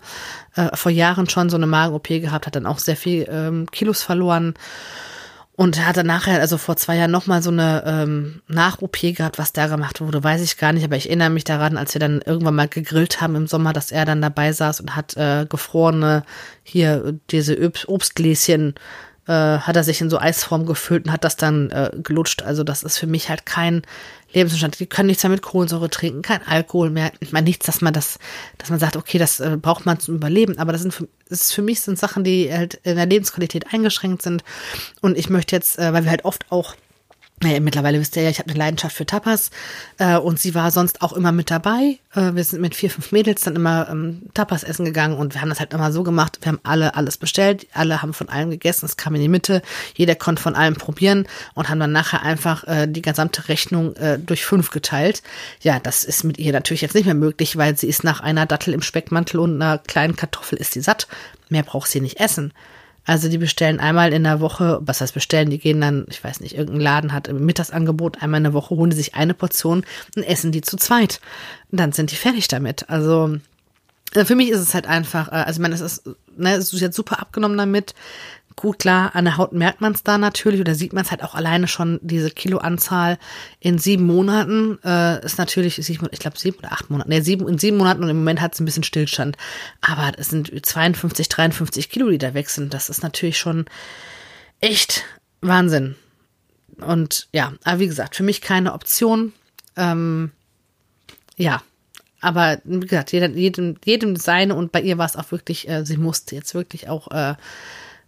äh, vor Jahren schon so eine Magen-OP gehabt, hat dann auch sehr viel ähm, Kilos verloren. Und hat dann nachher, also vor zwei Jahren, nochmal so eine ähm, Nach-OP gehabt, was da gemacht wurde, weiß ich gar nicht. Aber ich erinnere mich daran, als wir dann irgendwann mal gegrillt haben im Sommer, dass er dann dabei saß und hat äh, gefrorene, hier diese Obstgläschen äh, hat er sich in so Eisform gefüllt und hat das dann äh, gelutscht. Also das ist für mich halt kein Lebenszustand. Die können nichts mehr mit Kohlensäure trinken, kein Alkohol mehr. Ich meine nichts, dass man das, dass man sagt, okay, das äh, braucht man zum Überleben. Aber das sind für, das für mich sind Sachen, die halt in der Lebensqualität eingeschränkt sind. Und ich möchte jetzt, äh, weil wir halt oft auch naja, mittlerweile wisst ihr ja, ich habe eine Leidenschaft für Tapas äh, und sie war sonst auch immer mit dabei. Äh, wir sind mit vier, fünf Mädels dann immer ähm, Tapas essen gegangen und wir haben das halt immer so gemacht. Wir haben alle alles bestellt, alle haben von allem gegessen, es kam in die Mitte, jeder konnte von allem probieren und haben dann nachher einfach äh, die gesamte Rechnung äh, durch fünf geteilt. Ja, das ist mit ihr natürlich jetzt nicht mehr möglich, weil sie ist nach einer Dattel im Speckmantel und einer kleinen Kartoffel ist sie satt. Mehr braucht sie nicht essen. Also die bestellen einmal in der Woche, was heißt bestellen, die gehen dann, ich weiß nicht, irgendein Laden hat im Mittagsangebot, einmal in der Woche holen die sich eine Portion und essen die zu zweit. Und dann sind die fertig damit. Also äh, für mich ist es halt einfach, äh, also ich meine, es ist, ne, es ist jetzt super abgenommen damit. Gut, klar, an der Haut merkt man es da natürlich oder sieht man es halt auch alleine schon, diese Kiloanzahl in sieben Monaten äh, ist natürlich, ich glaube sieben oder acht Monate, ne, sieben, in sieben Monaten und im Moment hat es ein bisschen Stillstand. Aber es sind 52, 53 Kilo, die da weg sind. Das ist natürlich schon echt Wahnsinn. Und ja, aber wie gesagt, für mich keine Option. Ähm, ja, aber wie gesagt, jedem, jedem, jedem seine und bei ihr war es auch wirklich, äh, sie musste jetzt wirklich auch äh,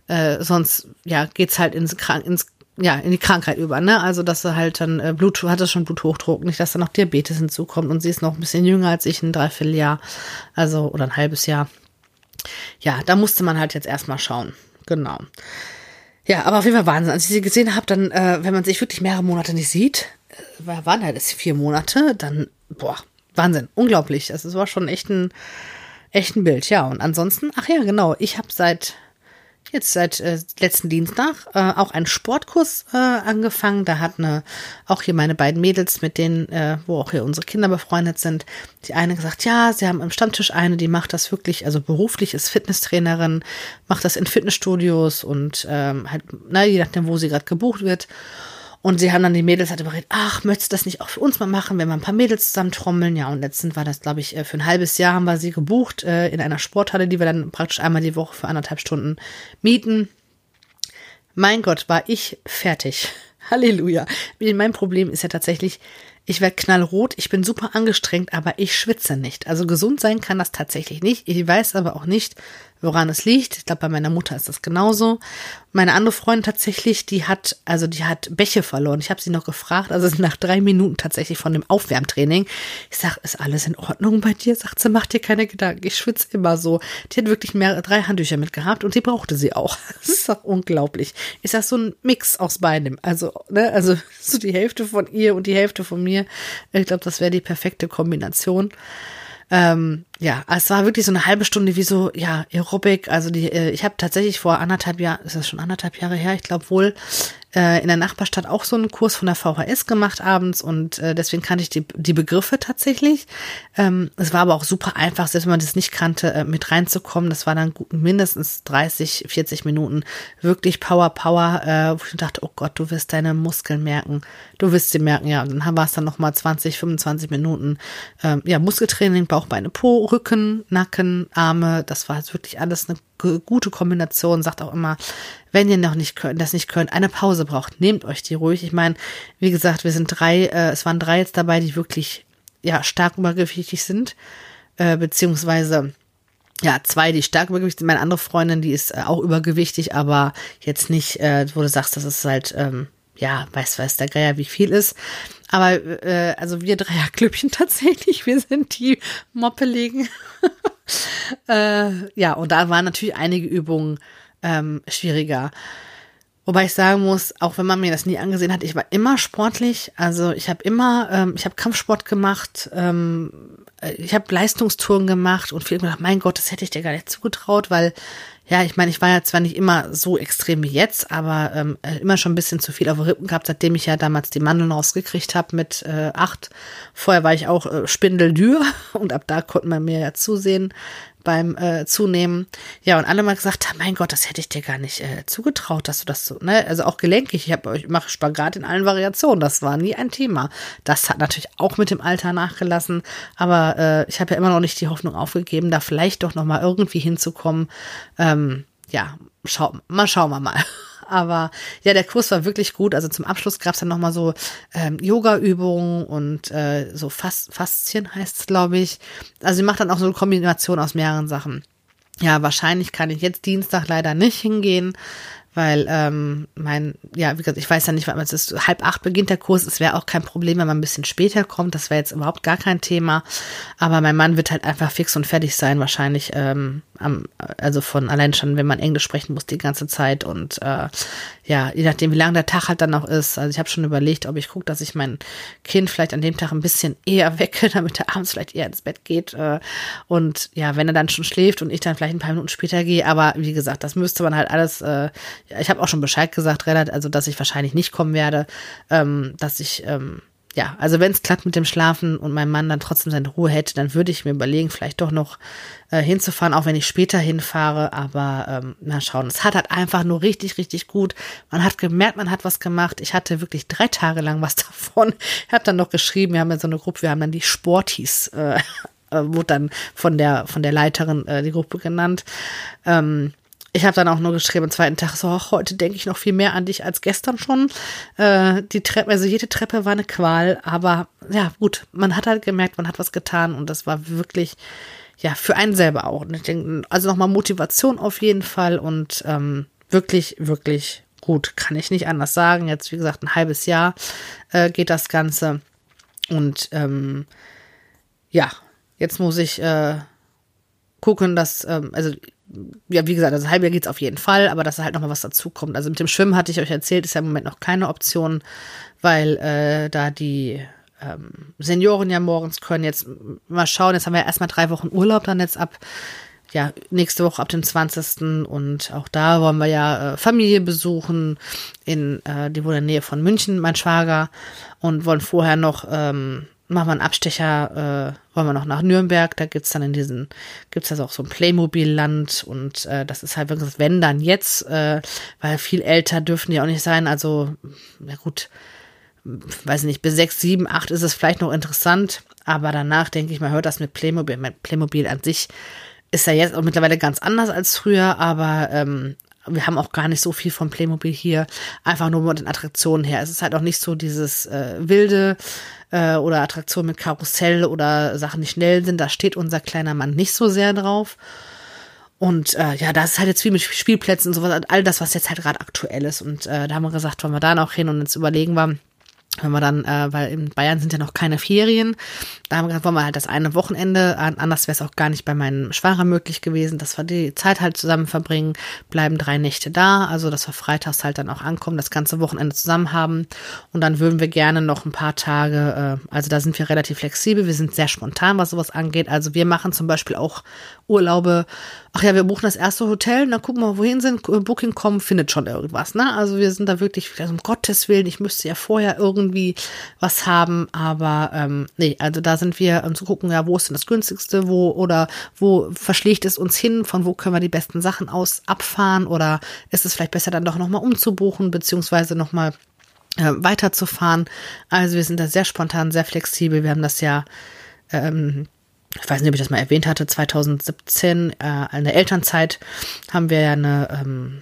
äh, sonst ja geht's halt ins, ins ja, in die Krankheit über, ne? Also, dass sie halt dann äh, Blut, hat das schon Bluthochdruck, nicht, dass da noch Diabetes hinzukommt und sie ist noch ein bisschen jünger als ich, ein Dreivierteljahr, also, oder ein halbes Jahr. Ja, da musste man halt jetzt erstmal schauen. Genau. Ja, aber auf jeden Fall Wahnsinn. Als ich sie gesehen habe, dann, äh, wenn man sich wirklich mehrere Monate nicht sieht, äh, waren halt jetzt vier Monate, dann, boah, Wahnsinn, unglaublich. Also, es war schon echt ein, echt ein Bild, ja. Und ansonsten, ach ja, genau, ich habe seit jetzt seit äh, letzten Dienstag äh, auch einen Sportkurs äh, angefangen. Da hat eine, auch hier meine beiden Mädels, mit denen, äh, wo auch hier unsere Kinder befreundet sind, die eine gesagt, ja, sie haben am Stammtisch eine, die macht das wirklich, also beruflich ist Fitnesstrainerin, macht das in Fitnessstudios und ähm, halt, na, je nachdem, wo sie gerade gebucht wird. Und sie haben dann die Mädels halt überredet, ach, möchtest du das nicht auch für uns mal machen, wenn wir ein paar Mädels zusammen trommeln? Ja, und letztens war das, glaube ich, äh, für ein halbes Jahr haben wir sie gebucht äh, in einer Sporthalle, die wir dann praktisch einmal die Woche für anderthalb Stunden mieten. Mein Gott, war ich fertig. Halleluja. Mein Problem ist ja tatsächlich, ich werde knallrot, ich bin super angestrengt, aber ich schwitze nicht. Also gesund sein kann das tatsächlich nicht. Ich weiß aber auch nicht, woran es liegt. Ich glaube, bei meiner Mutter ist das genauso. Meine andere Freundin tatsächlich, die hat, also die hat Bäche verloren. Ich habe sie noch gefragt, also nach drei Minuten tatsächlich von dem Aufwärmtraining. Ich sag, ist alles in Ordnung bei dir? Sagt sie, mach dir keine Gedanken. Ich schwitze immer so. Die hat wirklich mehr, drei Handtücher mitgehabt und die brauchte sie auch. Das ist doch unglaublich. Ist das so ein Mix aus beidem? Also, ne, also so die Hälfte von ihr und die Hälfte von mir. Ich glaube, das wäre die perfekte Kombination. Ähm, ja, es war wirklich so eine halbe Stunde wie so, ja, Aerobic. Also die, äh, ich habe tatsächlich vor anderthalb Jahren, ist das schon anderthalb Jahre her, ich glaube wohl, äh, in der Nachbarstadt auch so einen Kurs von der VHS gemacht abends und äh, deswegen kannte ich die, die Begriffe tatsächlich. Ähm, es war aber auch super einfach, selbst wenn man das nicht kannte, äh, mit reinzukommen. Das war dann mindestens 30, 40 Minuten wirklich Power, Power, äh, wo ich dachte, oh Gott, du wirst deine Muskeln merken. Du wirst sie merken, ja. Und dann war es dann nochmal 20, 25 Minuten, ähm, ja, Muskeltraining, Bauch, Beine, Po, Rücken, Nacken, Arme. Das war jetzt wirklich alles eine gute Kombination. Sagt auch immer, wenn ihr noch nicht könnt, das nicht könnt, eine Pause braucht, nehmt euch die ruhig. Ich meine, wie gesagt, wir sind drei, äh, es waren drei jetzt dabei, die wirklich ja stark übergewichtig sind, äh, beziehungsweise ja, zwei, die stark übergewichtig sind. Meine andere Freundin, die ist äh, auch übergewichtig, aber jetzt nicht, äh, wo du sagst, das ist halt, ähm, ja, weiß, weiß der Geier, wie viel ist. Aber äh, also wir Dreierklüppchen tatsächlich, wir sind die Moppeligen. äh, ja, und da waren natürlich einige Übungen ähm, schwieriger. Wobei ich sagen muss, auch wenn man mir das nie angesehen hat, ich war immer sportlich. Also ich habe immer, ähm, ich habe Kampfsport gemacht, ähm, äh, ich habe Leistungstouren gemacht und viel gedacht, mein Gott, das hätte ich dir gar nicht zugetraut, weil ja, ich meine, ich war ja zwar nicht immer so extrem wie jetzt, aber ähm, äh, immer schon ein bisschen zu viel auf den Rippen gehabt, seitdem ich ja damals die Mandeln rausgekriegt habe mit äh, acht. Vorher war ich auch äh, Spindeldür und ab da konnte man mir ja zusehen, beim äh, Zunehmen. Ja, und alle mal gesagt haben, mein Gott, das hätte ich dir gar nicht äh, zugetraut, dass du das so, ne? Also auch gelenkig. Ich, hab, ich mache Spagat in allen Variationen. Das war nie ein Thema. Das hat natürlich auch mit dem Alter nachgelassen. Aber äh, ich habe ja immer noch nicht die Hoffnung aufgegeben, da vielleicht doch noch mal irgendwie hinzukommen. Ähm, ja, schau, mal schauen wir mal. Aber ja, der Kurs war wirklich gut. Also zum Abschluss gab es dann nochmal so ähm, Yoga-Übungen und äh, so Fas Faszien heißt es, glaube ich. Also sie macht dann auch so eine Kombination aus mehreren Sachen. Ja, wahrscheinlich kann ich jetzt Dienstag leider nicht hingehen, weil ähm, mein, ja, wie gesagt, ich weiß ja nicht, wann es ist. Halb acht beginnt der Kurs. Es wäre auch kein Problem, wenn man ein bisschen später kommt. Das wäre jetzt überhaupt gar kein Thema. Aber mein Mann wird halt einfach fix und fertig sein, wahrscheinlich ähm, am, also von allein schon, wenn man Englisch sprechen muss die ganze Zeit und äh, ja, je nachdem, wie lang der Tag halt dann noch ist. Also ich habe schon überlegt, ob ich gucke, dass ich mein Kind vielleicht an dem Tag ein bisschen eher wecke, damit er abends vielleicht eher ins Bett geht. Äh, und ja, wenn er dann schon schläft und ich dann vielleicht ein paar Minuten später gehe, aber wie gesagt, das müsste man halt alles, äh, ich habe auch schon Bescheid gesagt, also dass ich wahrscheinlich nicht kommen werde, ähm, dass ich ähm, ja, also wenn es klappt mit dem Schlafen und mein Mann dann trotzdem seine Ruhe hätte, dann würde ich mir überlegen, vielleicht doch noch äh, hinzufahren, auch wenn ich später hinfahre. Aber ähm, mal schauen. Es hat halt einfach nur richtig, richtig gut. Man hat gemerkt, man hat was gemacht. Ich hatte wirklich drei Tage lang was davon. Ich habe dann noch geschrieben, wir haben ja so eine Gruppe, wir haben dann die Sportis, äh, äh, wurde dann von der von der Leiterin äh, die Gruppe genannt. Ähm, ich habe dann auch nur geschrieben am zweiten Tag, so, heute denke ich noch viel mehr an dich als gestern schon. Äh, die Treppe, also jede Treppe war eine Qual, aber ja, gut, man hat halt gemerkt, man hat was getan und das war wirklich, ja, für einen selber auch. Und ich denke, also nochmal Motivation auf jeden Fall und ähm, wirklich, wirklich gut, kann ich nicht anders sagen. Jetzt, wie gesagt, ein halbes Jahr äh, geht das Ganze. Und ähm, ja, jetzt muss ich äh, gucken, dass, ähm, also ja, wie gesagt, also ein halbes geht es auf jeden Fall, aber dass da halt nochmal was dazu kommt. Also mit dem Schwimmen hatte ich euch erzählt, ist ja im Moment noch keine Option, weil äh, da die ähm, Senioren ja morgens können. Jetzt mal schauen, jetzt haben wir ja erstmal drei Wochen Urlaub dann jetzt ab, ja, nächste Woche ab dem 20. Und auch da wollen wir ja äh, Familie besuchen, in, äh, die wohnen in der Nähe von München, mein Schwager, und wollen vorher noch ähm, machen wir einen Abstecher, äh, wollen wir noch nach Nürnberg, da gibt's dann in diesen, gibt's also auch so ein Playmobil-Land und äh, das ist halt wirklich, wenn dann jetzt, äh, weil viel älter dürfen die auch nicht sein, also, na gut, weiß nicht, bis sechs, sieben, acht ist es vielleicht noch interessant, aber danach denke ich, man hört das mit Playmobil, mit Playmobil an sich ist ja jetzt auch mittlerweile ganz anders als früher, aber ähm, wir haben auch gar nicht so viel von Playmobil hier, einfach nur mit den Attraktionen her. Es ist halt auch nicht so dieses äh, wilde äh, oder Attraktionen mit Karussell oder Sachen, die schnell sind. Da steht unser kleiner Mann nicht so sehr drauf. Und äh, ja, das ist halt jetzt viel mit Spielplätzen und sowas, all das, was jetzt halt gerade aktuell ist. Und äh, da haben wir gesagt, wollen wir da noch hin und jetzt überlegen wir, wenn wir dann, äh, weil in Bayern sind ja noch keine Ferien, da haben wir gesagt, wollen wir halt das eine Wochenende, anders wäre es auch gar nicht bei meinem Schwager möglich gewesen, dass wir die Zeit halt zusammen verbringen, bleiben drei Nächte da, also dass wir freitags halt dann auch ankommen, das ganze Wochenende zusammen haben. Und dann würden wir gerne noch ein paar Tage, äh, also da sind wir relativ flexibel, wir sind sehr spontan, was sowas angeht, also wir machen zum Beispiel auch Urlaube, ach ja, wir buchen das erste Hotel, dann gucken wir, wohin sind, Booking.com findet schon irgendwas, ne, also wir sind da wirklich, also um Gottes Willen, ich müsste ja vorher irgendwie was haben, aber ähm, nee, also da sind wir um zu gucken, ja, wo ist denn das günstigste, wo oder wo verschlägt es uns hin, von wo können wir die besten Sachen aus abfahren oder ist es vielleicht besser dann doch nochmal umzubuchen, beziehungsweise nochmal äh, weiterzufahren. Also wir sind da sehr spontan, sehr flexibel. Wir haben das ja ähm, ich weiß nicht, ob ich das mal erwähnt hatte, 2017, äh, in der Elternzeit haben wir ja eine ähm,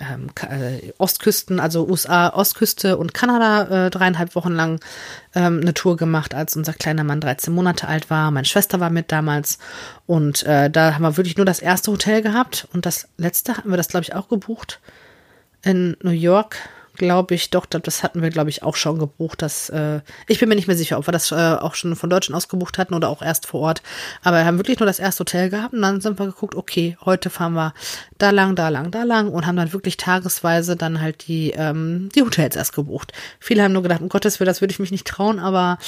ähm, äh, Ostküsten, also USA, Ostküste und Kanada äh, dreieinhalb Wochen lang ähm, eine Tour gemacht, als unser kleiner Mann 13 Monate alt war. Meine Schwester war mit damals. Und äh, da haben wir wirklich nur das erste Hotel gehabt. Und das letzte haben wir das, glaube ich, auch gebucht in New York, glaube ich, doch, das hatten wir, glaube ich, auch schon gebucht. Das, äh, ich bin mir nicht mehr sicher, ob wir das äh, auch schon von Deutschland aus gebucht hatten oder auch erst vor Ort. Aber wir haben wirklich nur das erste Hotel gehabt und dann sind wir geguckt, okay, heute fahren wir da lang, da lang, da lang und haben dann wirklich tagesweise dann halt die, ähm, die Hotels erst gebucht. Viele haben nur gedacht, um Gottes Willen, das würde ich mich nicht trauen, aber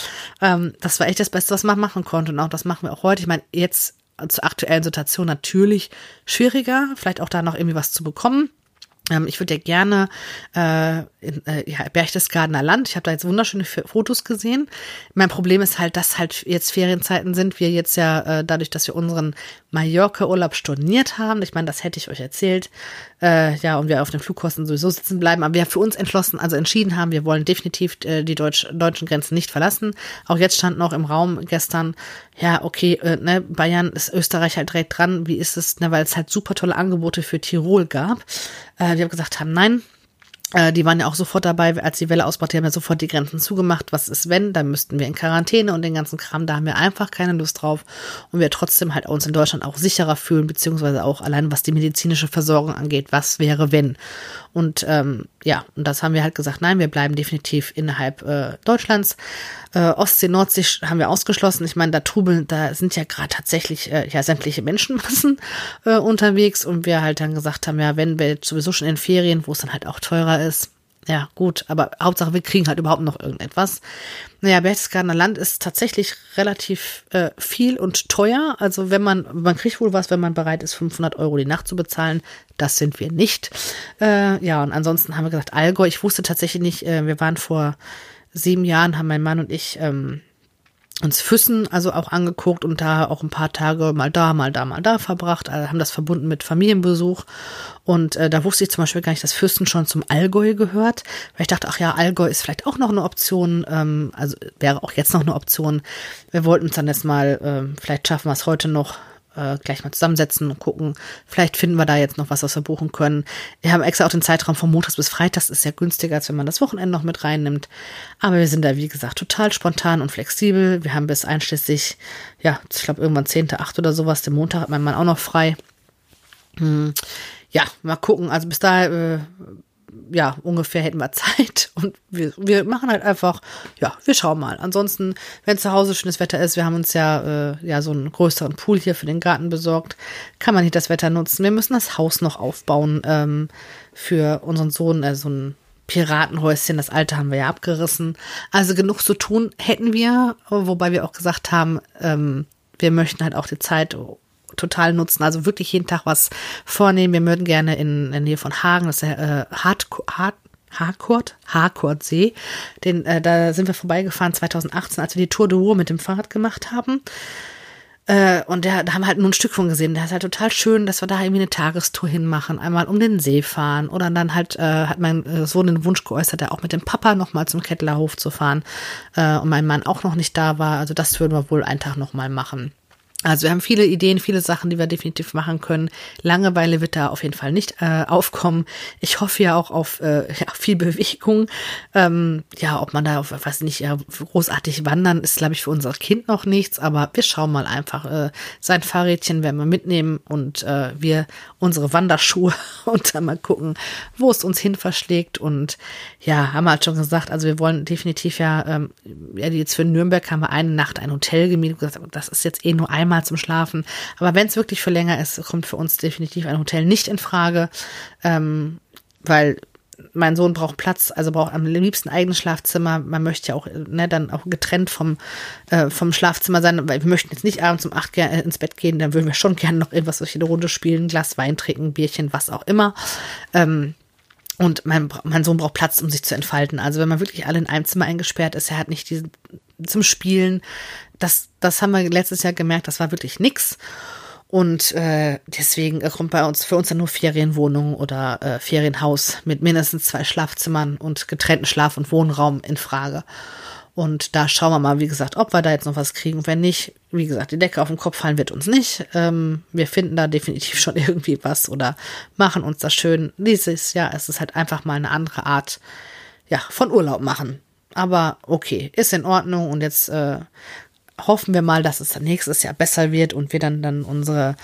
ähm, das war echt das Beste, was man machen konnte. Und auch das machen wir auch heute. Ich meine, jetzt zur aktuellen Situation natürlich schwieriger, vielleicht auch da noch irgendwie was zu bekommen. Ähm, ich würde ja gerne äh, in äh, ja, Berchtesgadener Land. Ich habe da jetzt wunderschöne Fotos gesehen. Mein Problem ist halt, dass halt jetzt Ferienzeiten sind. Wir jetzt ja äh, dadurch, dass wir unseren Mallorca-Urlaub storniert haben. Ich meine, das hätte ich euch erzählt. Äh, ja, und wir auf den Flugkosten sowieso sitzen bleiben. Aber wir für uns entschlossen, also entschieden haben, wir wollen definitiv äh, die Deutsch, deutschen Grenzen nicht verlassen. Auch jetzt stand noch im Raum gestern, ja, okay, äh, ne, Bayern ist Österreich halt direkt dran. Wie ist es, ne, weil es halt super tolle Angebote für Tirol gab. Äh, wir haben gesagt haben, nein, die waren ja auch sofort dabei, als die Welle ausbrach, die haben ja sofort die Grenzen zugemacht. Was ist wenn? Dann müssten wir in Quarantäne und den ganzen Kram. Da haben wir einfach keine Lust drauf. Und wir trotzdem halt uns in Deutschland auch sicherer fühlen, beziehungsweise auch allein was die medizinische Versorgung angeht. Was wäre wenn? Und ähm, ja, und das haben wir halt gesagt, nein, wir bleiben definitiv innerhalb äh, Deutschlands. Äh, Ostsee, Nordsee haben wir ausgeschlossen. Ich meine, da trubeln, da sind ja gerade tatsächlich äh, ja sämtliche Menschenmassen äh, unterwegs und wir halt dann gesagt haben, ja, wenn wir sowieso schon in Ferien, wo es dann halt auch teurer ist, ja, gut, aber Hauptsache, wir kriegen halt überhaupt noch irgendetwas. Naja, Berchtesgadener Land ist tatsächlich relativ äh, viel und teuer. Also wenn man, man kriegt wohl was, wenn man bereit ist, 500 Euro die Nacht zu bezahlen. Das sind wir nicht. Äh, ja, und ansonsten haben wir gesagt, Allgäu. Ich wusste tatsächlich nicht, äh, wir waren vor sieben Jahren, haben mein Mann und ich ähm, uns Füssen also auch angeguckt und da auch ein paar Tage mal da, mal da, mal da verbracht, also haben das verbunden mit Familienbesuch und äh, da wusste ich zum Beispiel gar nicht, dass Füssen schon zum Allgäu gehört, weil ich dachte, ach ja, Allgäu ist vielleicht auch noch eine Option, ähm, also wäre auch jetzt noch eine Option. Wir wollten uns dann jetzt mal, äh, vielleicht schaffen wir es heute noch, äh, gleich mal zusammensetzen und gucken. Vielleicht finden wir da jetzt noch was, was wir buchen können. Wir haben extra auch den Zeitraum von Montags bis Freitags, ist ja günstiger, als wenn man das Wochenende noch mit reinnimmt. Aber wir sind da, wie gesagt, total spontan und flexibel. Wir haben bis einschließlich, ja, ich glaube irgendwann 10., 8. oder sowas, den Montag hat mein Mann auch noch frei. Hm. Ja, mal gucken. Also bis da äh, ja, ungefähr hätten wir Zeit und wir, wir machen halt einfach, ja, wir schauen mal. Ansonsten, wenn zu Hause schönes Wetter ist, wir haben uns ja, äh, ja so einen größeren Pool hier für den Garten besorgt, kann man nicht das Wetter nutzen. Wir müssen das Haus noch aufbauen ähm, für unseren Sohn, also so ein Piratenhäuschen, das alte haben wir ja abgerissen. Also genug zu tun hätten wir, wobei wir auch gesagt haben, ähm, wir möchten halt auch die Zeit total nutzen. Also wirklich jeden Tag was vornehmen. Wir würden gerne in, der Nähe von Hagen, das ist der äh, Hart, Hart, Harcourt, Harcourtsee. Den, äh, da sind wir vorbeigefahren 2018, als wir die Tour de Ruhr mit dem Fahrrad gemacht haben. Äh, und der, da haben wir halt nur ein Stück von gesehen. Der ist halt total schön, dass wir da irgendwie eine Tagestour hinmachen, einmal um den See fahren. Oder dann halt äh, hat mein äh, Sohn den Wunsch geäußert, der auch mit dem Papa nochmal zum Kettlerhof zu fahren. Äh, und mein Mann auch noch nicht da war. Also das würden wir wohl einen Tag nochmal machen. Also wir haben viele Ideen, viele Sachen, die wir definitiv machen können. Langeweile wird da auf jeden Fall nicht äh, aufkommen. Ich hoffe ja auch auf äh, ja, viel Bewegung. Ähm, ja, ob man da, auf, weiß nicht, ja, großartig wandern ist, glaube ich, für unser Kind noch nichts. Aber wir schauen mal einfach. Äh, sein Fahrrädchen werden wir mitnehmen und äh, wir unsere Wanderschuhe und dann mal gucken, wo es uns hin verschlägt. Und ja, haben wir halt schon gesagt, also wir wollen definitiv ja, ähm, ja jetzt für Nürnberg haben wir eine Nacht ein Hotel gemietet. Das ist jetzt eh nur einmal einmal zum Schlafen. Aber wenn es wirklich für länger ist, kommt für uns definitiv ein Hotel nicht in Frage, ähm, weil mein Sohn braucht Platz, also braucht am liebsten eigenes Schlafzimmer. Man möchte ja auch ne, dann auch getrennt vom, äh, vom Schlafzimmer sein, weil wir möchten jetzt nicht abends um acht äh, ins Bett gehen, dann würden wir schon gerne noch irgendwas durch die Runde spielen, Glas Wein trinken, Bierchen, was auch immer. Ähm, und mein, mein Sohn braucht Platz, um sich zu entfalten. Also wenn man wirklich alle in einem Zimmer eingesperrt ist, er hat nicht diesen zum Spielen. Das, das haben wir letztes Jahr gemerkt, das war wirklich nix. Und äh, deswegen kommt bei uns für uns dann nur Ferienwohnung oder äh, Ferienhaus mit mindestens zwei Schlafzimmern und getrennten Schlaf- und Wohnraum in Frage. Und da schauen wir mal, wie gesagt, ob wir da jetzt noch was kriegen. Wenn nicht, wie gesagt, die Decke auf den Kopf fallen wird uns nicht. Ähm, wir finden da definitiv schon irgendwie was oder machen uns das schön. Dieses Jahr ist es halt einfach mal eine andere Art, ja, von Urlaub machen. Aber okay, ist in Ordnung und jetzt äh, hoffen wir mal, dass es nächstes Jahr besser wird und wir dann dann unsere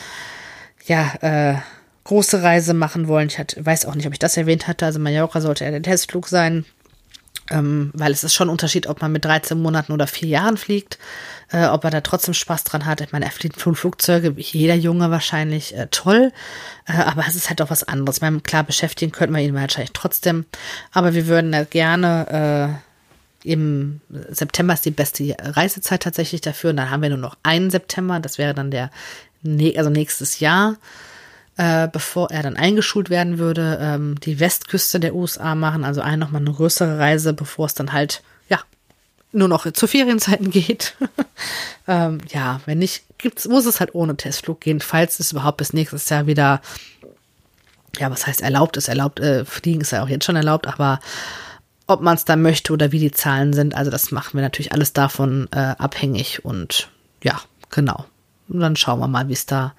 ja äh, große Reise machen wollen. Ich hatte, weiß auch nicht, ob ich das erwähnt hatte. Also Mallorca sollte ja der Testflug sein. Ähm, weil es ist schon ein Unterschied, ob man mit 13 Monaten oder vier Jahren fliegt, äh, ob er da trotzdem Spaß dran hat. Ich meine, er fliegt Flugzeuge, jeder Junge wahrscheinlich äh, toll, äh, aber es ist halt auch was anderes. Ich meine, klar, beschäftigen könnten wir ihn wahrscheinlich trotzdem, aber wir würden ja gerne äh, im September ist die beste Reisezeit tatsächlich dafür. Und dann haben wir nur noch einen September, das wäre dann der, also nächstes Jahr äh, bevor er dann eingeschult werden würde, ähm, die Westküste der USA machen, also ein nochmal eine größere Reise, bevor es dann halt, ja, nur noch zu Ferienzeiten geht. ähm, ja, wenn nicht, gibt's, muss es halt ohne Testflug gehen, falls es überhaupt bis nächstes Jahr wieder, ja, was heißt erlaubt ist, erlaubt, äh, fliegen ist ja auch jetzt schon erlaubt, aber ob man es dann möchte oder wie die Zahlen sind, also das machen wir natürlich alles davon äh, abhängig und ja, genau. Und dann schauen wir mal, wie es da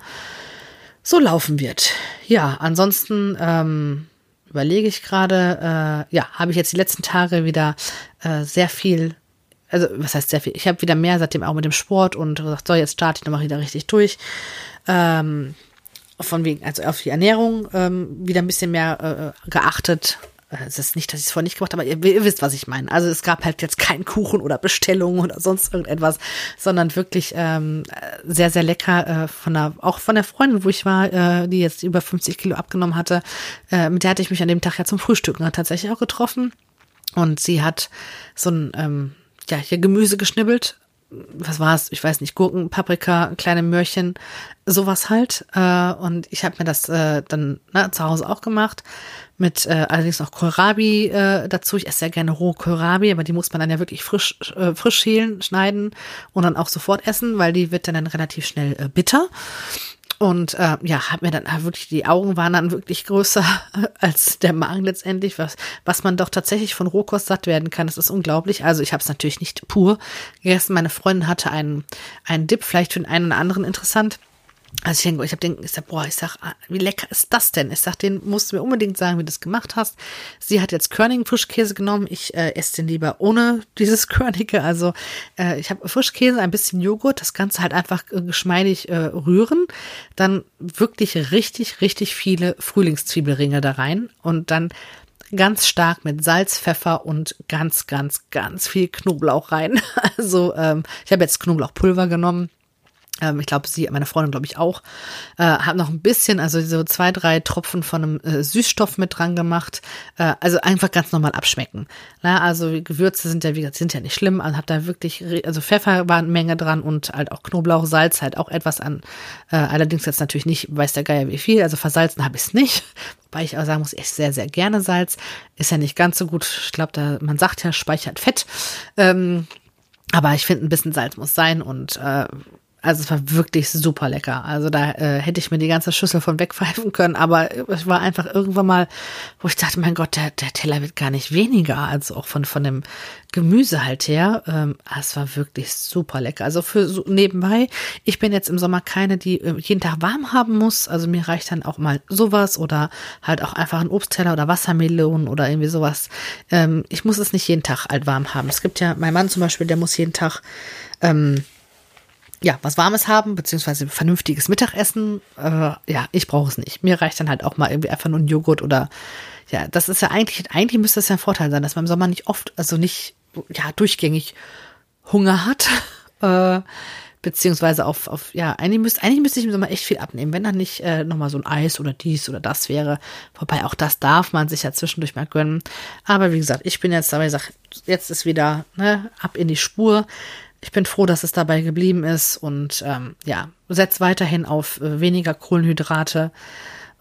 so laufen wird. Ja, ansonsten ähm, überlege ich gerade, äh, ja, habe ich jetzt die letzten Tage wieder äh, sehr viel, also was heißt sehr viel? Ich habe wieder mehr seitdem auch mit dem Sport und gesagt, so, jetzt starte ich nochmal wieder richtig durch. Ähm, von wegen, also auf die Ernährung ähm, wieder ein bisschen mehr äh, geachtet, es ist nicht, dass ich es vorher nicht gemacht habe, aber ihr, ihr, wisst, was ich meine. Also es gab halt jetzt keinen Kuchen oder Bestellungen oder sonst irgendetwas, sondern wirklich ähm, sehr, sehr lecker äh, von der, auch von der Freundin, wo ich war, äh, die jetzt über 50 Kilo abgenommen hatte. Äh, mit der hatte ich mich an dem Tag ja zum Frühstücken tatsächlich auch getroffen. Und sie hat so ein, ähm, ja, hier Gemüse geschnibbelt was war es? Ich weiß nicht, Gurken, Paprika, kleine Möhrchen, sowas halt. Äh, und ich habe mir das äh, dann ne, zu Hause auch gemacht mit äh, allerdings noch Kohlrabi äh, dazu. Ich esse sehr gerne rohe Kohlrabi, aber die muss man dann ja wirklich frisch, äh, frisch schälen, schneiden und dann auch sofort essen, weil die wird dann, dann relativ schnell äh, bitter. Und äh, ja, hat mir dann wirklich, die Augen waren dann wirklich größer als der Magen letztendlich, was, was man doch tatsächlich von Rohkost satt werden kann. Das ist unglaublich. Also ich habe es natürlich nicht pur gegessen. Meine Freundin hatte einen, einen Dip, vielleicht für den einen oder anderen interessant. Also ich denke, ich habe den, ich sag, boah, ich sag, ah, wie lecker ist das denn? Ich sag, den musst du mir unbedingt sagen, wie du das gemacht hast. Sie hat jetzt Körning Frischkäse genommen. Ich äh, esse den lieber ohne dieses Körnige. Also äh, ich habe Frischkäse, ein bisschen Joghurt, das Ganze halt einfach äh, geschmeidig äh, rühren. Dann wirklich richtig, richtig viele Frühlingszwiebelringe da rein und dann ganz stark mit Salz, Pfeffer und ganz, ganz, ganz viel Knoblauch rein. Also ähm, ich habe jetzt Knoblauchpulver genommen ich glaube, sie, meine Freundin, glaube ich auch, äh, hat noch ein bisschen, also so zwei, drei Tropfen von einem äh, Süßstoff mit dran gemacht. Äh, also einfach ganz normal abschmecken. Na, also Gewürze sind ja, wie gesagt, sind ja nicht schlimm. Also hab da wirklich, also Pfeffer war eine Menge dran und halt auch Knoblauch, Salz halt auch etwas an. Äh, allerdings jetzt natürlich nicht, weiß der Geier wie viel. Also versalzen habe ich es nicht. Wobei ich auch sagen muss, ich sehr, sehr gerne Salz. Ist ja nicht ganz so gut. Ich glaube, da, man sagt ja, speichert Fett. Ähm, aber ich finde, ein bisschen Salz muss sein und äh, also es war wirklich super lecker. Also da äh, hätte ich mir die ganze Schüssel von wegpfeifen können, aber es war einfach irgendwann mal, wo ich dachte, mein Gott, der, der Teller wird gar nicht weniger, also auch von, von dem Gemüse halt her. Ähm, ah, es war wirklich super lecker. Also für so nebenbei, ich bin jetzt im Sommer keine, die äh, jeden Tag warm haben muss. Also mir reicht dann auch mal sowas oder halt auch einfach ein Obstteller oder Wassermelonen oder irgendwie sowas. Ähm, ich muss es nicht jeden Tag halt warm haben. Es gibt ja, mein Mann zum Beispiel, der muss jeden Tag ähm, ja, was Warmes haben, beziehungsweise vernünftiges Mittagessen. Äh, ja, ich brauche es nicht. Mir reicht dann halt auch mal irgendwie einfach nur ein Joghurt oder ja, das ist ja eigentlich, eigentlich müsste das ja ein Vorteil sein, dass man im Sommer nicht oft, also nicht, ja, durchgängig Hunger hat. Äh, beziehungsweise auf, auf, ja, eigentlich müsste, eigentlich müsste ich im Sommer echt viel abnehmen, wenn dann nicht äh, nochmal so ein Eis oder dies oder das wäre. Wobei auch das darf man sich ja zwischendurch mal gönnen. Aber wie gesagt, ich bin jetzt dabei, sag, jetzt ist wieder, ne, ab in die Spur ich bin froh, dass es dabei geblieben ist und ähm, ja, setz weiterhin auf äh, weniger Kohlenhydrate.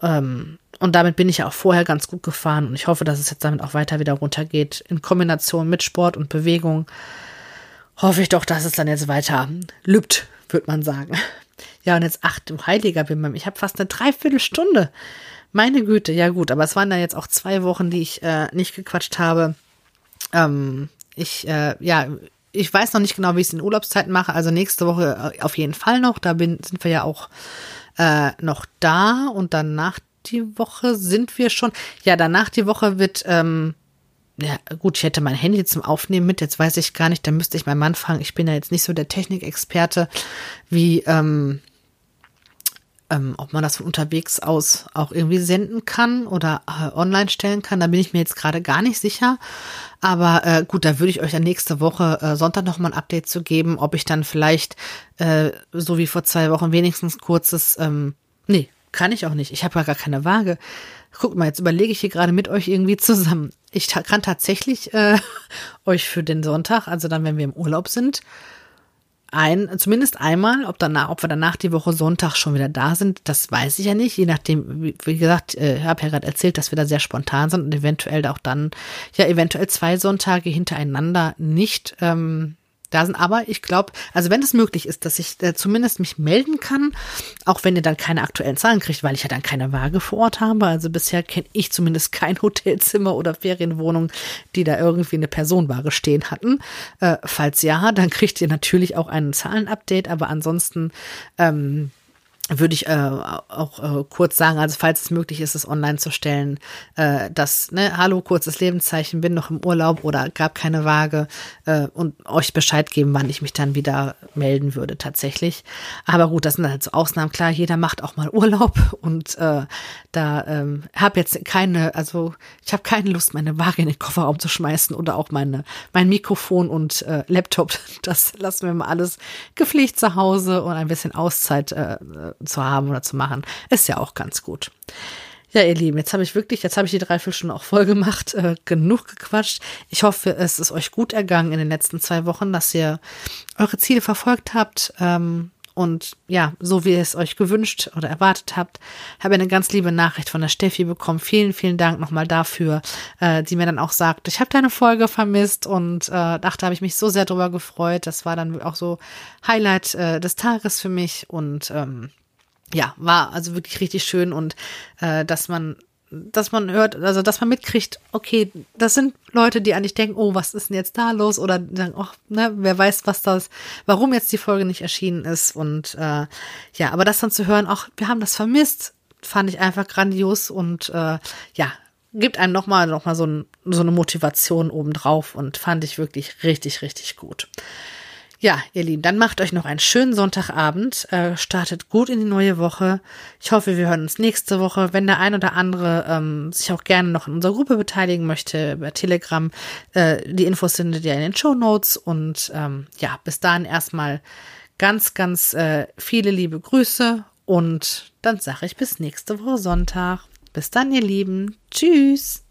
Ähm, und damit bin ich ja auch vorher ganz gut gefahren und ich hoffe, dass es jetzt damit auch weiter wieder runtergeht. In Kombination mit Sport und Bewegung hoffe ich doch, dass es dann jetzt weiter lübt, würde man sagen. Ja, und jetzt, ach du heiliger Bimbam, ich habe fast eine Dreiviertelstunde. Meine Güte, ja gut, aber es waren da jetzt auch zwei Wochen, die ich äh, nicht gequatscht habe. Ähm, ich, äh, ja, ich weiß noch nicht genau, wie ich es in Urlaubszeiten mache. Also nächste Woche äh, auf jeden Fall noch. Da bin, sind wir ja auch äh, noch da. Und danach die Woche sind wir schon. Ja, danach die Woche wird. Ähm, ja, gut, ich hätte mein Handy zum Aufnehmen mit. Jetzt weiß ich gar nicht. Da müsste ich meinen Mann fragen. Ich bin ja jetzt nicht so der Technikexperte wie. Ähm, Ähm, ob man das von unterwegs aus auch irgendwie senden kann oder äh, online stellen kann, da bin ich mir jetzt gerade gar nicht sicher. Aber äh, gut, da würde ich euch ja nächste Woche äh, Sonntag nochmal ein Update zu geben, ob ich dann vielleicht, äh, so wie vor zwei Wochen, wenigstens kurzes, ähm, nee, kann ich auch nicht. Ich habe ja gar keine Waage. Guckt mal, jetzt überlege ich hier gerade mit euch irgendwie zusammen. Ich ta kann tatsächlich äh, euch für den Sonntag, also dann, wenn wir im Urlaub sind, ein, zumindest einmal, ob danach, ob wir danach die Woche Sonntag schon wieder da sind, das weiß ich ja nicht. Je nachdem, wie, gesagt, äh, ich habe ja gerade erzählt, dass wir da sehr spontan sind und eventuell auch dann, ja, eventuell zwei Sonntage hintereinander nicht ähm, da sind. Aber ich glaube, also wenn es möglich ist, dass ich äh, zumindest mich melden kann, auch wenn ihr dann keine aktuellen Zahlen kriegt, weil ich ja dann keine Waage vor Ort habe. Also bisher kenne ich zumindest kein Hotelzimmer oder Ferienwohnung, die da irgendwie eine Personenwaage stehen hatten. Äh, falls ja, dann kriegt ihr natürlich auch einen Zahlenupdate, aber ansonsten ähm, würde ich äh, auch äh, kurz sagen, also falls es möglich ist, es online zu stellen, äh, dass, ne, hallo, kurzes Lebenszeichen, bin noch im Urlaub oder gab keine Waage äh, und euch Bescheid geben, wann ich mich dann wieder melden würde tatsächlich. Aber gut, das sind halt so Ausnahmen. Klar, jeder macht auch mal Urlaub und äh, da ähm, habe jetzt keine, also ich habe keine Lust, meine Waage in den Kofferraum zu schmeißen oder auch meine mein Mikrofon und äh, Laptop. Das lassen wir mal alles gepflegt zu Hause und ein bisschen Auszeit äh, zu haben oder zu machen, ist ja auch ganz gut. Ja, ihr Lieben, jetzt habe ich wirklich, jetzt habe ich die Dreiviertelstunde auch voll gemacht, äh, genug gequatscht. Ich hoffe, es ist euch gut ergangen in den letzten zwei Wochen, dass ihr eure Ziele verfolgt habt. Ähm, und ja, so wie ihr es euch gewünscht oder erwartet habt, habe eine ganz liebe Nachricht von der Steffi bekommen. Vielen, vielen Dank nochmal dafür, äh, die mir dann auch sagt, ich habe deine Folge vermisst und äh, dachte, habe ich mich so sehr drüber gefreut. Das war dann auch so Highlight äh, des Tages für mich und ähm, ja, war also wirklich richtig schön und äh, dass man dass man hört, also dass man mitkriegt, okay, das sind Leute, die eigentlich denken, oh, was ist denn jetzt da los? Oder sagen, oh, ne, wer weiß, was das, warum jetzt die Folge nicht erschienen ist. Und äh, ja, aber das dann zu hören, auch wir haben das vermisst, fand ich einfach grandios und äh, ja, gibt einem nochmal noch mal so, ein, so eine Motivation obendrauf und fand ich wirklich richtig, richtig gut. Ja, ihr Lieben, dann macht euch noch einen schönen Sonntagabend, äh, startet gut in die neue Woche. Ich hoffe, wir hören uns nächste Woche. Wenn der ein oder andere ähm, sich auch gerne noch in unserer Gruppe beteiligen möchte, über Telegram, äh, die Infos findet ihr in den Show Notes. Und ähm, ja, bis dahin erstmal ganz, ganz äh, viele liebe Grüße und dann sage ich bis nächste Woche Sonntag. Bis dann, ihr Lieben. Tschüss.